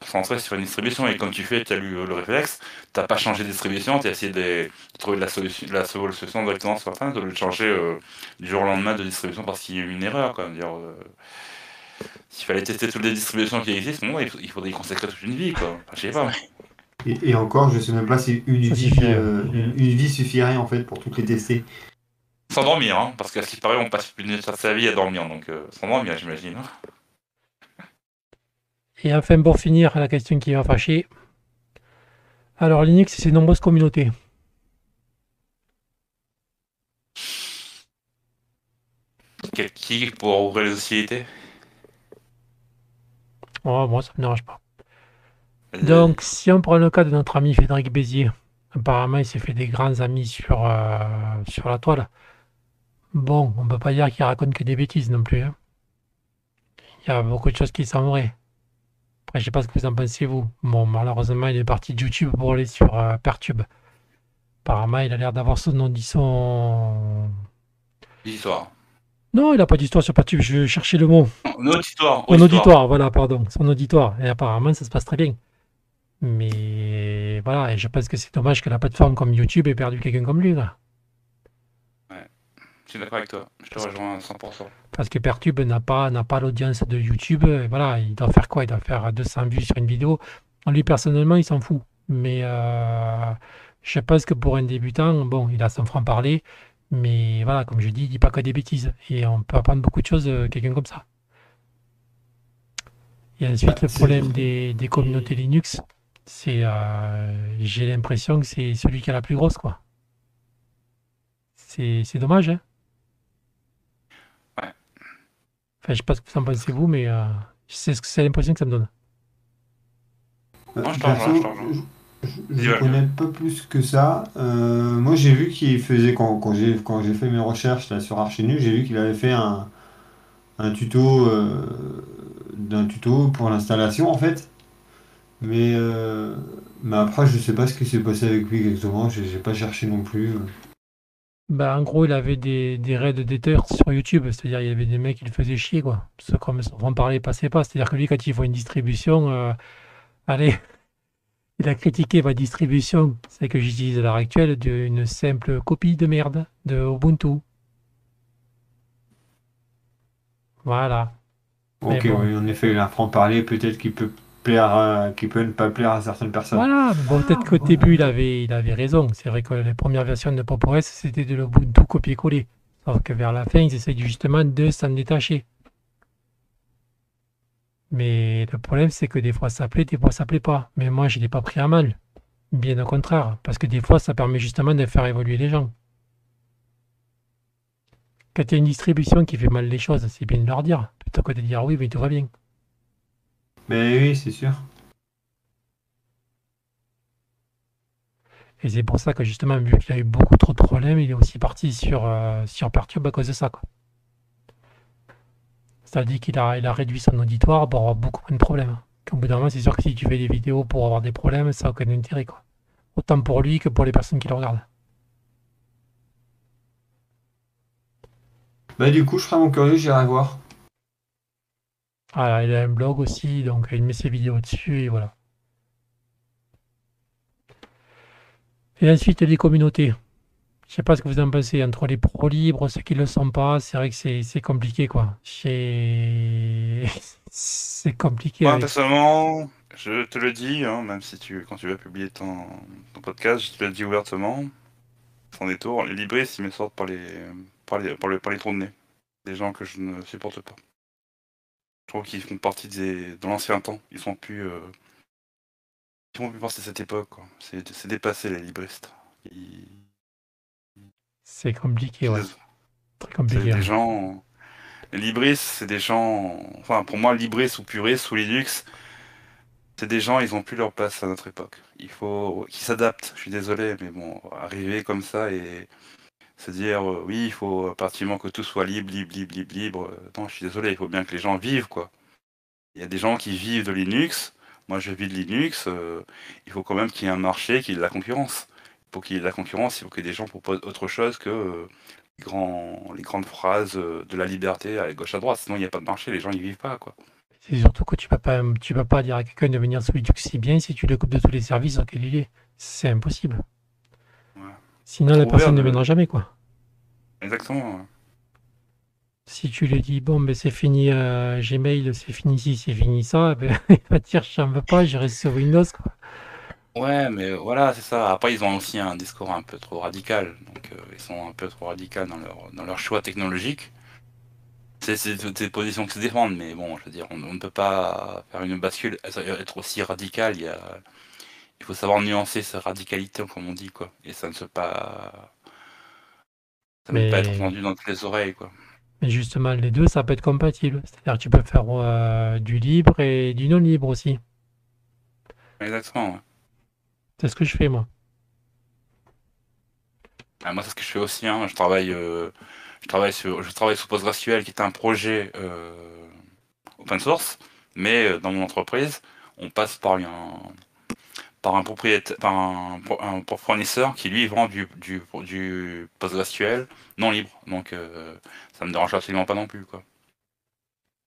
concentrer sur une distribution. Et comme tu fais, tu as lu le réflexe, tu n'as pas changé de distribution, tu as essayé de, trouver la solution, la solution directement sur fin, de le changer euh, du jour au lendemain de distribution parce qu'il y a eu une erreur. Quoi. Dire, euh, s'il fallait tester toutes les distributions qui existent, bon, il faudrait y consacrer toute une vie. Quoi. je sais pas. Et, encore, je sais même pas si une vie, euh, une, vie suffirait en fait pour toutes les tester. Sans dormir, hein, parce qu'à ce qui paraît, on passe plus de sa vie à dormir, donc sans dormir, j'imagine. Hein. Et enfin, pour finir, la question qui va fâcher. Alors, Linux et ses nombreuses communautés. Qui pour ouvrir les hostilités Oh, moi, ça me dérange pas. Euh, Donc, si on prend le cas de notre ami Frédéric Bézier, apparemment, il s'est fait des grands amis sur, euh, sur la toile. Bon, on peut pas dire qu'il raconte que des bêtises non plus. Hein. Il y a beaucoup de choses qui sont vraies. Après, je sais pas ce que vous en pensez, vous. Bon, malheureusement, il est parti de YouTube pour aller sur euh, Pertube. Apparemment, il a l'air d'avoir son nom son. Histoire. Non, il n'a pas d'histoire sur Pertube, je cherchais le mot. Son auditoire. Son auditoire, voilà, pardon. Son auditoire. Et apparemment, ça se passe très bien. Mais voilà, et je pense que c'est dommage que la plateforme comme YouTube ait perdu quelqu'un comme lui. Là. Je suis d'accord avec toi, je te rejoins à 100%. Parce que Pertube n'a pas, n'a pas l'audience de YouTube. voilà, il doit faire quoi? Il doit faire 200 vues sur une vidéo. Lui, personnellement, il s'en fout. Mais euh, je pense que pour un débutant, bon, il a son franc-parler. Mais voilà, comme je dis, il dit pas que des bêtises. Et on peut apprendre beaucoup de choses de quelqu'un comme ça. Et ensuite, le problème des, communautés Linux, c'est, euh, j'ai l'impression que c'est celui qui a la plus grosse, quoi. C'est, c'est dommage, hein Enfin, je sais pas ce que vous en pensez vous, mais euh, c'est c'est l'impression que ça me donne. Euh, je ne connais pas plus que ça. Euh, moi, j'ai vu qu'il faisait, quand, quand j'ai quand j'ai fait mes recherches là, sur Archenu, j'ai vu qu'il avait fait un, un tuto, d'un tuto pour l'installation en fait. Mais, mais après, je sais pas ce qui s'est passé avec lui exactement. J'ai j'ai pas cherché non plus. Bah, en gros, il avait des, des raids d'éditeurs sur YouTube, c'est-à-dire il y avait des mecs qui le faisaient chier, quoi. Ce comme on parlait passait pas, c'est-à-dire que lui, quand il voit une distribution, euh, allez, *laughs* il a critiqué ma distribution, c'est que j'utilise à l'heure actuelle, d'une simple copie de merde de Ubuntu. Voilà. Ok, oui, en effet, il a franc-parler, peut-être qu'il peut plaire qui peut ne pas plaire à certaines personnes. Voilà, bon, peut-être qu'au début, il avait, il avait raison. C'est vrai que les premières versions de PopOS, c'était de l'Ubuntu copier-coller. Sauf que vers la fin, ils essayent justement de s'en détacher. Mais le problème, c'est que des fois ça plaît, des fois ça plaît pas. Mais moi, je l'ai pas pris à mal. Bien au contraire, parce que des fois, ça permet justement de faire évoluer les gens. Quand il y a une distribution qui fait mal les choses, c'est bien de leur dire, plutôt que de dire oui, mais tout va bien. Mais oui, c'est sûr. Et c'est pour ça que justement, vu qu'il a eu beaucoup trop de problèmes, il est aussi parti sur, euh, sur Perturbe à cause de ça. Quoi. C'est-à-dire qu'il a, il a réduit son auditoire pour avoir beaucoup moins de problèmes. Au bout d'un moment, c'est sûr que si tu fais des vidéos pour avoir des problèmes, ça n'a aucun intérêt. Quoi. Autant pour lui que pour les personnes qui le regardent. Bah du coup, je serai mon curieux, j'irai voir. Ah, il a un blog aussi, donc il met ses vidéos dessus et voilà. Et ensuite, les communautés. Je sais pas ce que vous en pensez entre les pros libres, ceux qui le sont pas. C'est vrai que c'est compliqué, quoi. *laughs* C'est compliqué. Moi, personnellement, je te le dis, hein, même si tu, quand tu vas publier ton, podcast, je te le dis ouvertement, sans détour, les libristes, ils me sortent par les, par les, par, le, par les trous de nez. Des gens que je ne supporte pas. Je trouve qu'ils font partie des, de l'ancien temps. Ils sont plus. Euh, ils font plus penser à cette époque. C'est dépassé les libristes. C'est compliqué, ouais. Très compliqué. Des gens. Les libristes, c'est des gens. Enfin, pour moi, libristes ou puristes ou Linux, c'est des gens, ils ont plus leur place à notre époque. Il faut qu'ils s'adaptent. Je suis désolé, mais bon, arriver comme ça et se dire euh, oui, il faut pratiquement que tout soit libre, libre, libre, libre, libre. Euh, non, je suis désolé, il faut bien que les gens vivent, quoi. Il y a des gens qui vivent de Linux. Moi, je vis de Linux. Euh, il faut quand même qu'il y ait un marché, qu'il y ait de la concurrence. Pour qu'il y ait de la concurrence, il faut que des gens proposent autre chose que les, grandes phrases de la liberté à gauche à droite. Sinon, il n'y a pas de marché, les gens n'y vivent pas, quoi. C'est surtout que tu ne vas, pas, vas pas dire à quelqu'un de venir sur Linux si bien si tu le coupes de tous les services dans lesquels il est. C'est impossible. Sinon, la personne ne viendra jamais, quoi. Exactement. Si tu lui dis, bon, ben c'est fini euh, Gmail, c'est fini ici, c'est fini ça, *laughs* ben, il va te dire, je n'en veux pas, je reste sur Windows, quoi. Ouais, mais voilà, c'est ça. Après, ils ont aussi un discours un peu trop radical. Donc, euh, ils sont un peu trop radicaux dans leur, dans leur choix technologique. C'est des positions qui se défendent, mais bon, je veux dire, on, ne peut pas faire une bascule, être aussi radical. Il y a, il faut savoir nuancer sa radicalité, comme on dit, quoi. Et ça ne se pas. Ça ne peut pas être entendu dans toutes les oreilles, quoi. Mais justement, les deux, ça peut être compatible. C'est-à-dire que tu peux faire euh, du libre et du non libre aussi. Exactement, ouais. C'est ce que je fais, moi. Ah, moi, c'est ce que je fais aussi. Hein. Je travaille, euh, je travaille sur, je travaille sur PostgreSQL, qui est un projet euh, open source, mais dans mon entreprise, on passe par un, par un propriétaire, par un, fournisseur qui lui vend du, du, du PostgreSQL non libre. Donc euh, ça me dérange absolument pas non plus quoi.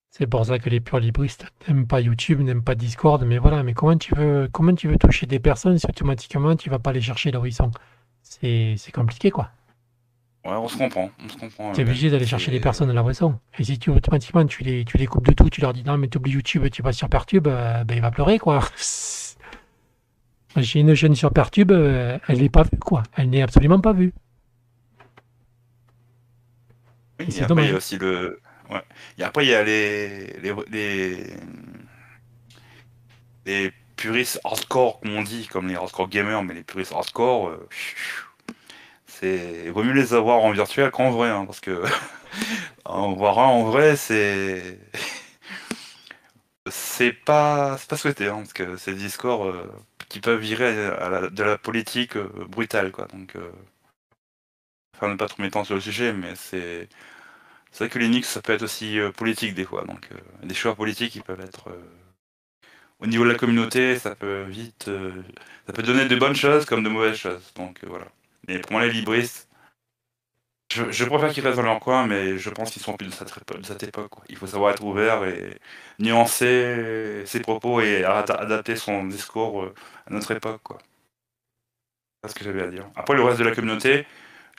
C'est pour ça que les purs libristes n'aiment pas YouTube, n'aiment pas Discord, mais voilà, mais comment tu veux comment tu veux toucher des personnes si automatiquement tu vas pas les chercher là où ils sont C'est compliqué quoi. Ouais, on se comprend, on se comprend. Tu es obligé d'aller chercher les personnes où elles sont. Et si tu automatiquement tu les, tu les coupes de tout, tu leur dis non mais tu oublies YouTube, tu vas sur Pertube, euh, ben il va pleurer quoi. *laughs* J'ai une chaîne sur Pertube, euh, elle n'est pas vue, quoi. Elle n'est absolument pas vue. Oui, et après, il y a aussi le. Ouais. Et après, il y a les. les, les... puristes hardcore, comme on dit, comme les hardcore gamers, mais les puristes hardcore, euh, c'est. Il vaut mieux les avoir en virtuel qu'en vrai, hein, parce que. *laughs* en voir un en vrai, c'est. *laughs* c'est pas, pas souhaité, hein, parce que c'est Discord. Euh, qui peuvent virer à de la politique euh, brutale, quoi. Donc, euh, enfin, ne pas trop m'étendre sur le sujet, mais c'est vrai que Linux, ça peut être aussi euh, politique des fois. Donc, des choix politiques, qui peuvent être au niveau de la communauté, ça peut vite, ça peut donner de bonnes choses comme de mauvaises choses. Donc voilà. Mais pour moi, les libristes, je, préfère qu'ils restent dans leur coin, mais je pense qu'ils sont plus de cette, époque. Il faut savoir être ouvert et nuancer ses propos et adapter son discours euh, à notre époque. C'est ce que j'avais à dire. Après, le reste de la communauté,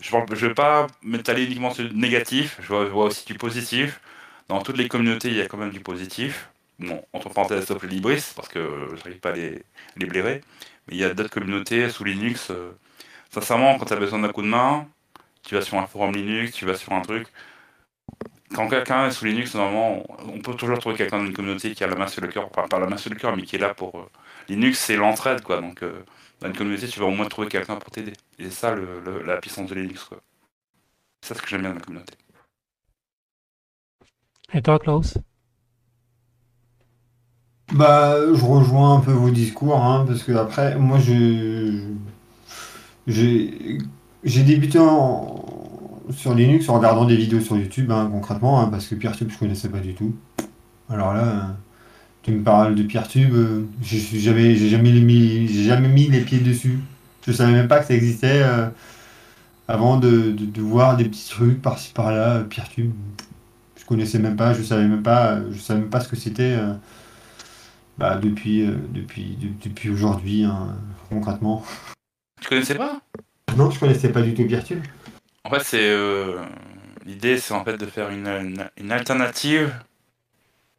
je ne vais pas m'étaler uniquement sur le négatif, je vois, aussi du positif. Dans toutes les communautés, il y a quand même du positif. Bon, entre parenthèses, sauf les Libris, parce que je n'arrive pas à les, les blairer. Mais il y a d'autres communautés sous Linux. Euh, sincèrement, quand tu as besoin d'un coup de main, tu vas sur un forum Linux, tu vas sur un truc. Quand quelqu'un est sous Linux, normalement, on peut toujours trouver quelqu'un dans une communauté qui a la main sur le cœur, enfin pas la main sur le cœur, mais qui est là pour. Euh, Linux, c'est l'entraide, quoi. Donc, euh, dans une communauté, tu vas au moins trouver quelqu'un pour t'aider. Et c'est ça la puissance de Linux, quoi. C'est ça ce que j'aime bien dans la communauté. Et toi, Klaus? Bah, je rejoins un peu vos discours, hein, parce que après, moi, je, j'ai, j'ai débuté en- sur Linux en regardant des vidéos sur YouTube, hein, concrètement, hein, parce que PeerTube, je connaissais pas du tout. Alors là, euh, tu me parles de PeerTube, euh, je jamais, j'ai jamais mis, jamais mis les pieds dessus. Je savais même pas que ça existait euh, avant de, voir des petits trucs par-ci par-là, PeerTube. Je connaissais même pas, je savais même pas, je savais même pas ce que c'était. bah, depuis, depuis, de- depuis aujourd'hui, hein, concrètement. Tu connaissais pas? Non, je connaissais pas du tout Virtue. En fait, c'est euh, l'idée, c'est en fait de faire une, une, une alternative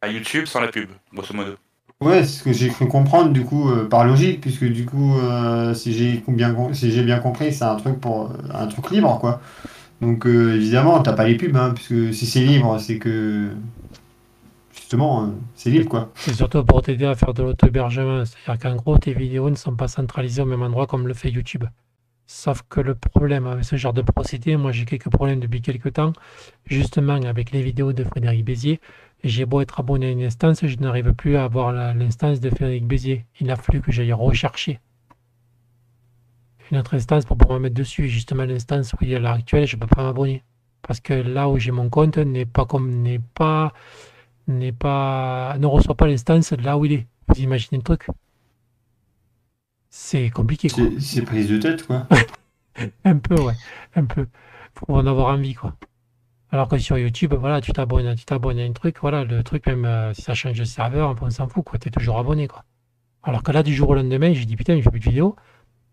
à YouTube sans la pub, grosso modo. Ouais, c'est ce que j'ai cru comprendre du coup euh, par logique, puisque du coup, euh, si j'ai bien, si j'ai bien compris, c'est un truc pour un truc libre, quoi. Donc euh, évidemment, t'as pas les pubs, hein, puisque si c'est libre, c'est que justement, euh, c'est libre, quoi. C'est surtout pour t'aider à faire de l'auto-hébergement. C'est-à-dire qu'en gros, tes vidéos ne sont pas centralisées au même endroit comme le fait YouTube. Sauf que le problème avec ce genre de procédé, moi j'ai quelques problèmes depuis quelques temps, justement avec les vidéos de Frédéric Bézier. J'ai beau être abonné à une instance, je n'arrive plus à avoir l'instance de Frédéric Bézier. Il a fallu que j'aille rechercher une autre instance pour pouvoir me mettre dessus. Justement, l'instance où il est à l'heure actuelle, je ne peux pas m'abonner. Parce que là où j'ai mon compte n'est pas comme n'est pas n'est pas ne reçoit pas l'instance là où il est. Vous imaginez le truc? C'est compliqué quoi. C'est c'est prise de tête, quoi. *laughs* Un peu ouais, un peu. Faut en avoir envie quoi. Alors que sur YouTube, voilà, tu t'abonnes, tu t'abonnes à un truc, voilà, le truc même euh, si ça change de serveur, on s'en fout quoi, t'es toujours abonné quoi. Alors que là du jour au lendemain, j'ai dit putain, fait plus de vidéos.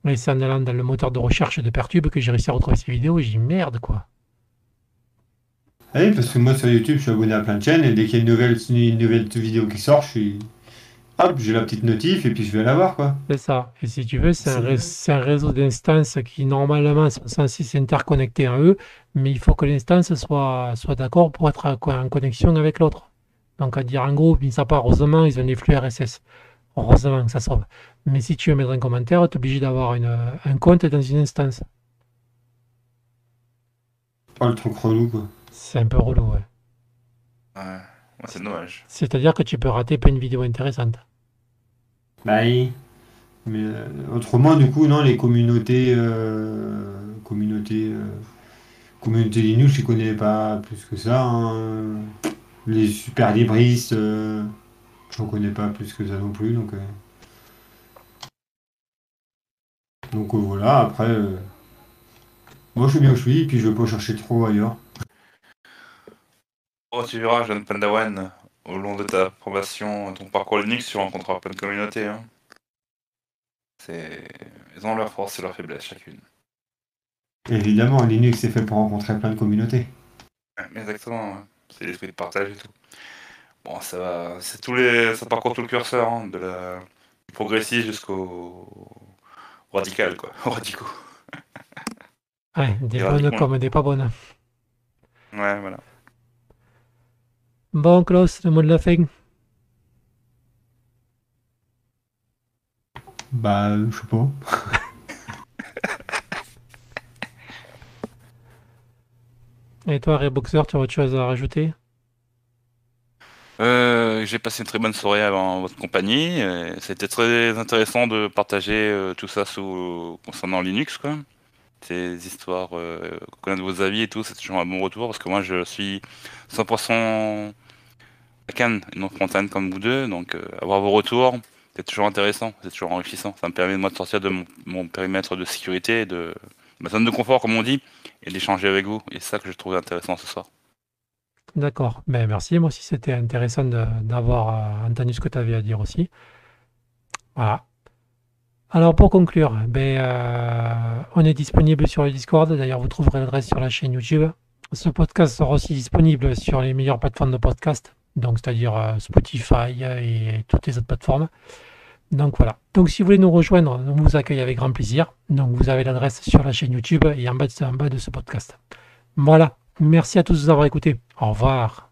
Et c'est en allant dans le moteur de recherche de Pertube que j'ai réussi à retrouver ces vidéos et j'ai dit merde quoi. Ah Oui, parce que moi sur YouTube, je suis abonné à plein de chaînes, et dès qu'il y a une nouvelle, une nouvelle vidéo qui sort, je suis. Hop, j'ai la petite notif, et puis je vais la voir, quoi. C'est ça. Et si tu veux, c'est un, ré- réseau d'instances qui normalement sont censés s'interconnecter en eux, mais il faut que l'instance soit, soit d'accord pour être en co- en connexion avec l'autre. Donc à dire en gros, mis à part, heureusement, ils ont des flux RSS. Heureusement que ça sauve. Mais si tu veux mettre un commentaire, tu es obligé d'avoir un compte dans une instance. Pas le truc relou, quoi. C'est un peu relou. Ouais, Ouais, c'est dommage. C'est-à-dire que tu peux rater plein de vidéos intéressantes. Bah oui. Mais euh, autrement, du coup, non, les communautés, euh, communautés, euh, communautés Linux, je les connais pas plus que ça. hein. Les super libristes, euh, je ne connais pas plus que ça non plus. Donc, euh. donc euh, voilà, après, euh, moi je suis bien où je suis, et puis je vais pas chercher trop ailleurs. Oh, tu verras, jeune Pandawan, au long de ta formation, ton parcours Linux, tu rencontreras plein de communautés. Hein. C'est... Ils ont leur force et leur faiblesse chacune. Évidemment, Linux est fait pour rencontrer plein de communautés. Exactement, ouais. c'est l'esprit de partage et tout. Bon, ça va, c'est tous les, ça parcourt tout le curseur, hein, de la du progressif jusqu'au au radical, quoi, *laughs* au radicaux. Ouais, des bonnes comme des pas bonnes. Ouais, voilà. Bon, Klaus, le mot de la fin. Bah, je sais pas. *laughs* Et toi, Reboxer, tu as autre chose à rajouter? Euh, j'ai passé une très bonne soirée en votre compagnie. C'était très intéressant de partager euh, tout ça sous, concernant Linux, quoi. Ces histoires, euh, connaître vos avis et tout, c'est toujours un bon retour parce que moi je suis 100% back-end et non front-end comme vous deux, donc euh, avoir vos retours, c'est toujours intéressant, c'est toujours enrichissant. Ça me permet moi de sortir de mon, périmètre de sécurité, de ma zone de confort comme on dit, et d'échanger avec vous. Et c'est ça que je trouve intéressant ce soir. D'accord. Ben, merci. Moi aussi, c'était intéressant d'avoir euh, entendu ce que tu avais à dire aussi. Voilà. Alors, pour conclure, ben, euh, on est disponible sur le Discord. D'ailleurs, vous trouverez l'adresse sur la chaîne YouTube. Ce podcast sera aussi disponible sur les meilleures plateformes de podcast, donc c'est-à-dire euh, Spotify et toutes les autres plateformes. Donc voilà. Donc si vous voulez nous rejoindre, on vous accueille avec grand plaisir. Donc vous avez l'adresse sur la chaîne YouTube et en bas de, ce podcast. Voilà. Merci à tous de écoutés. Au revoir.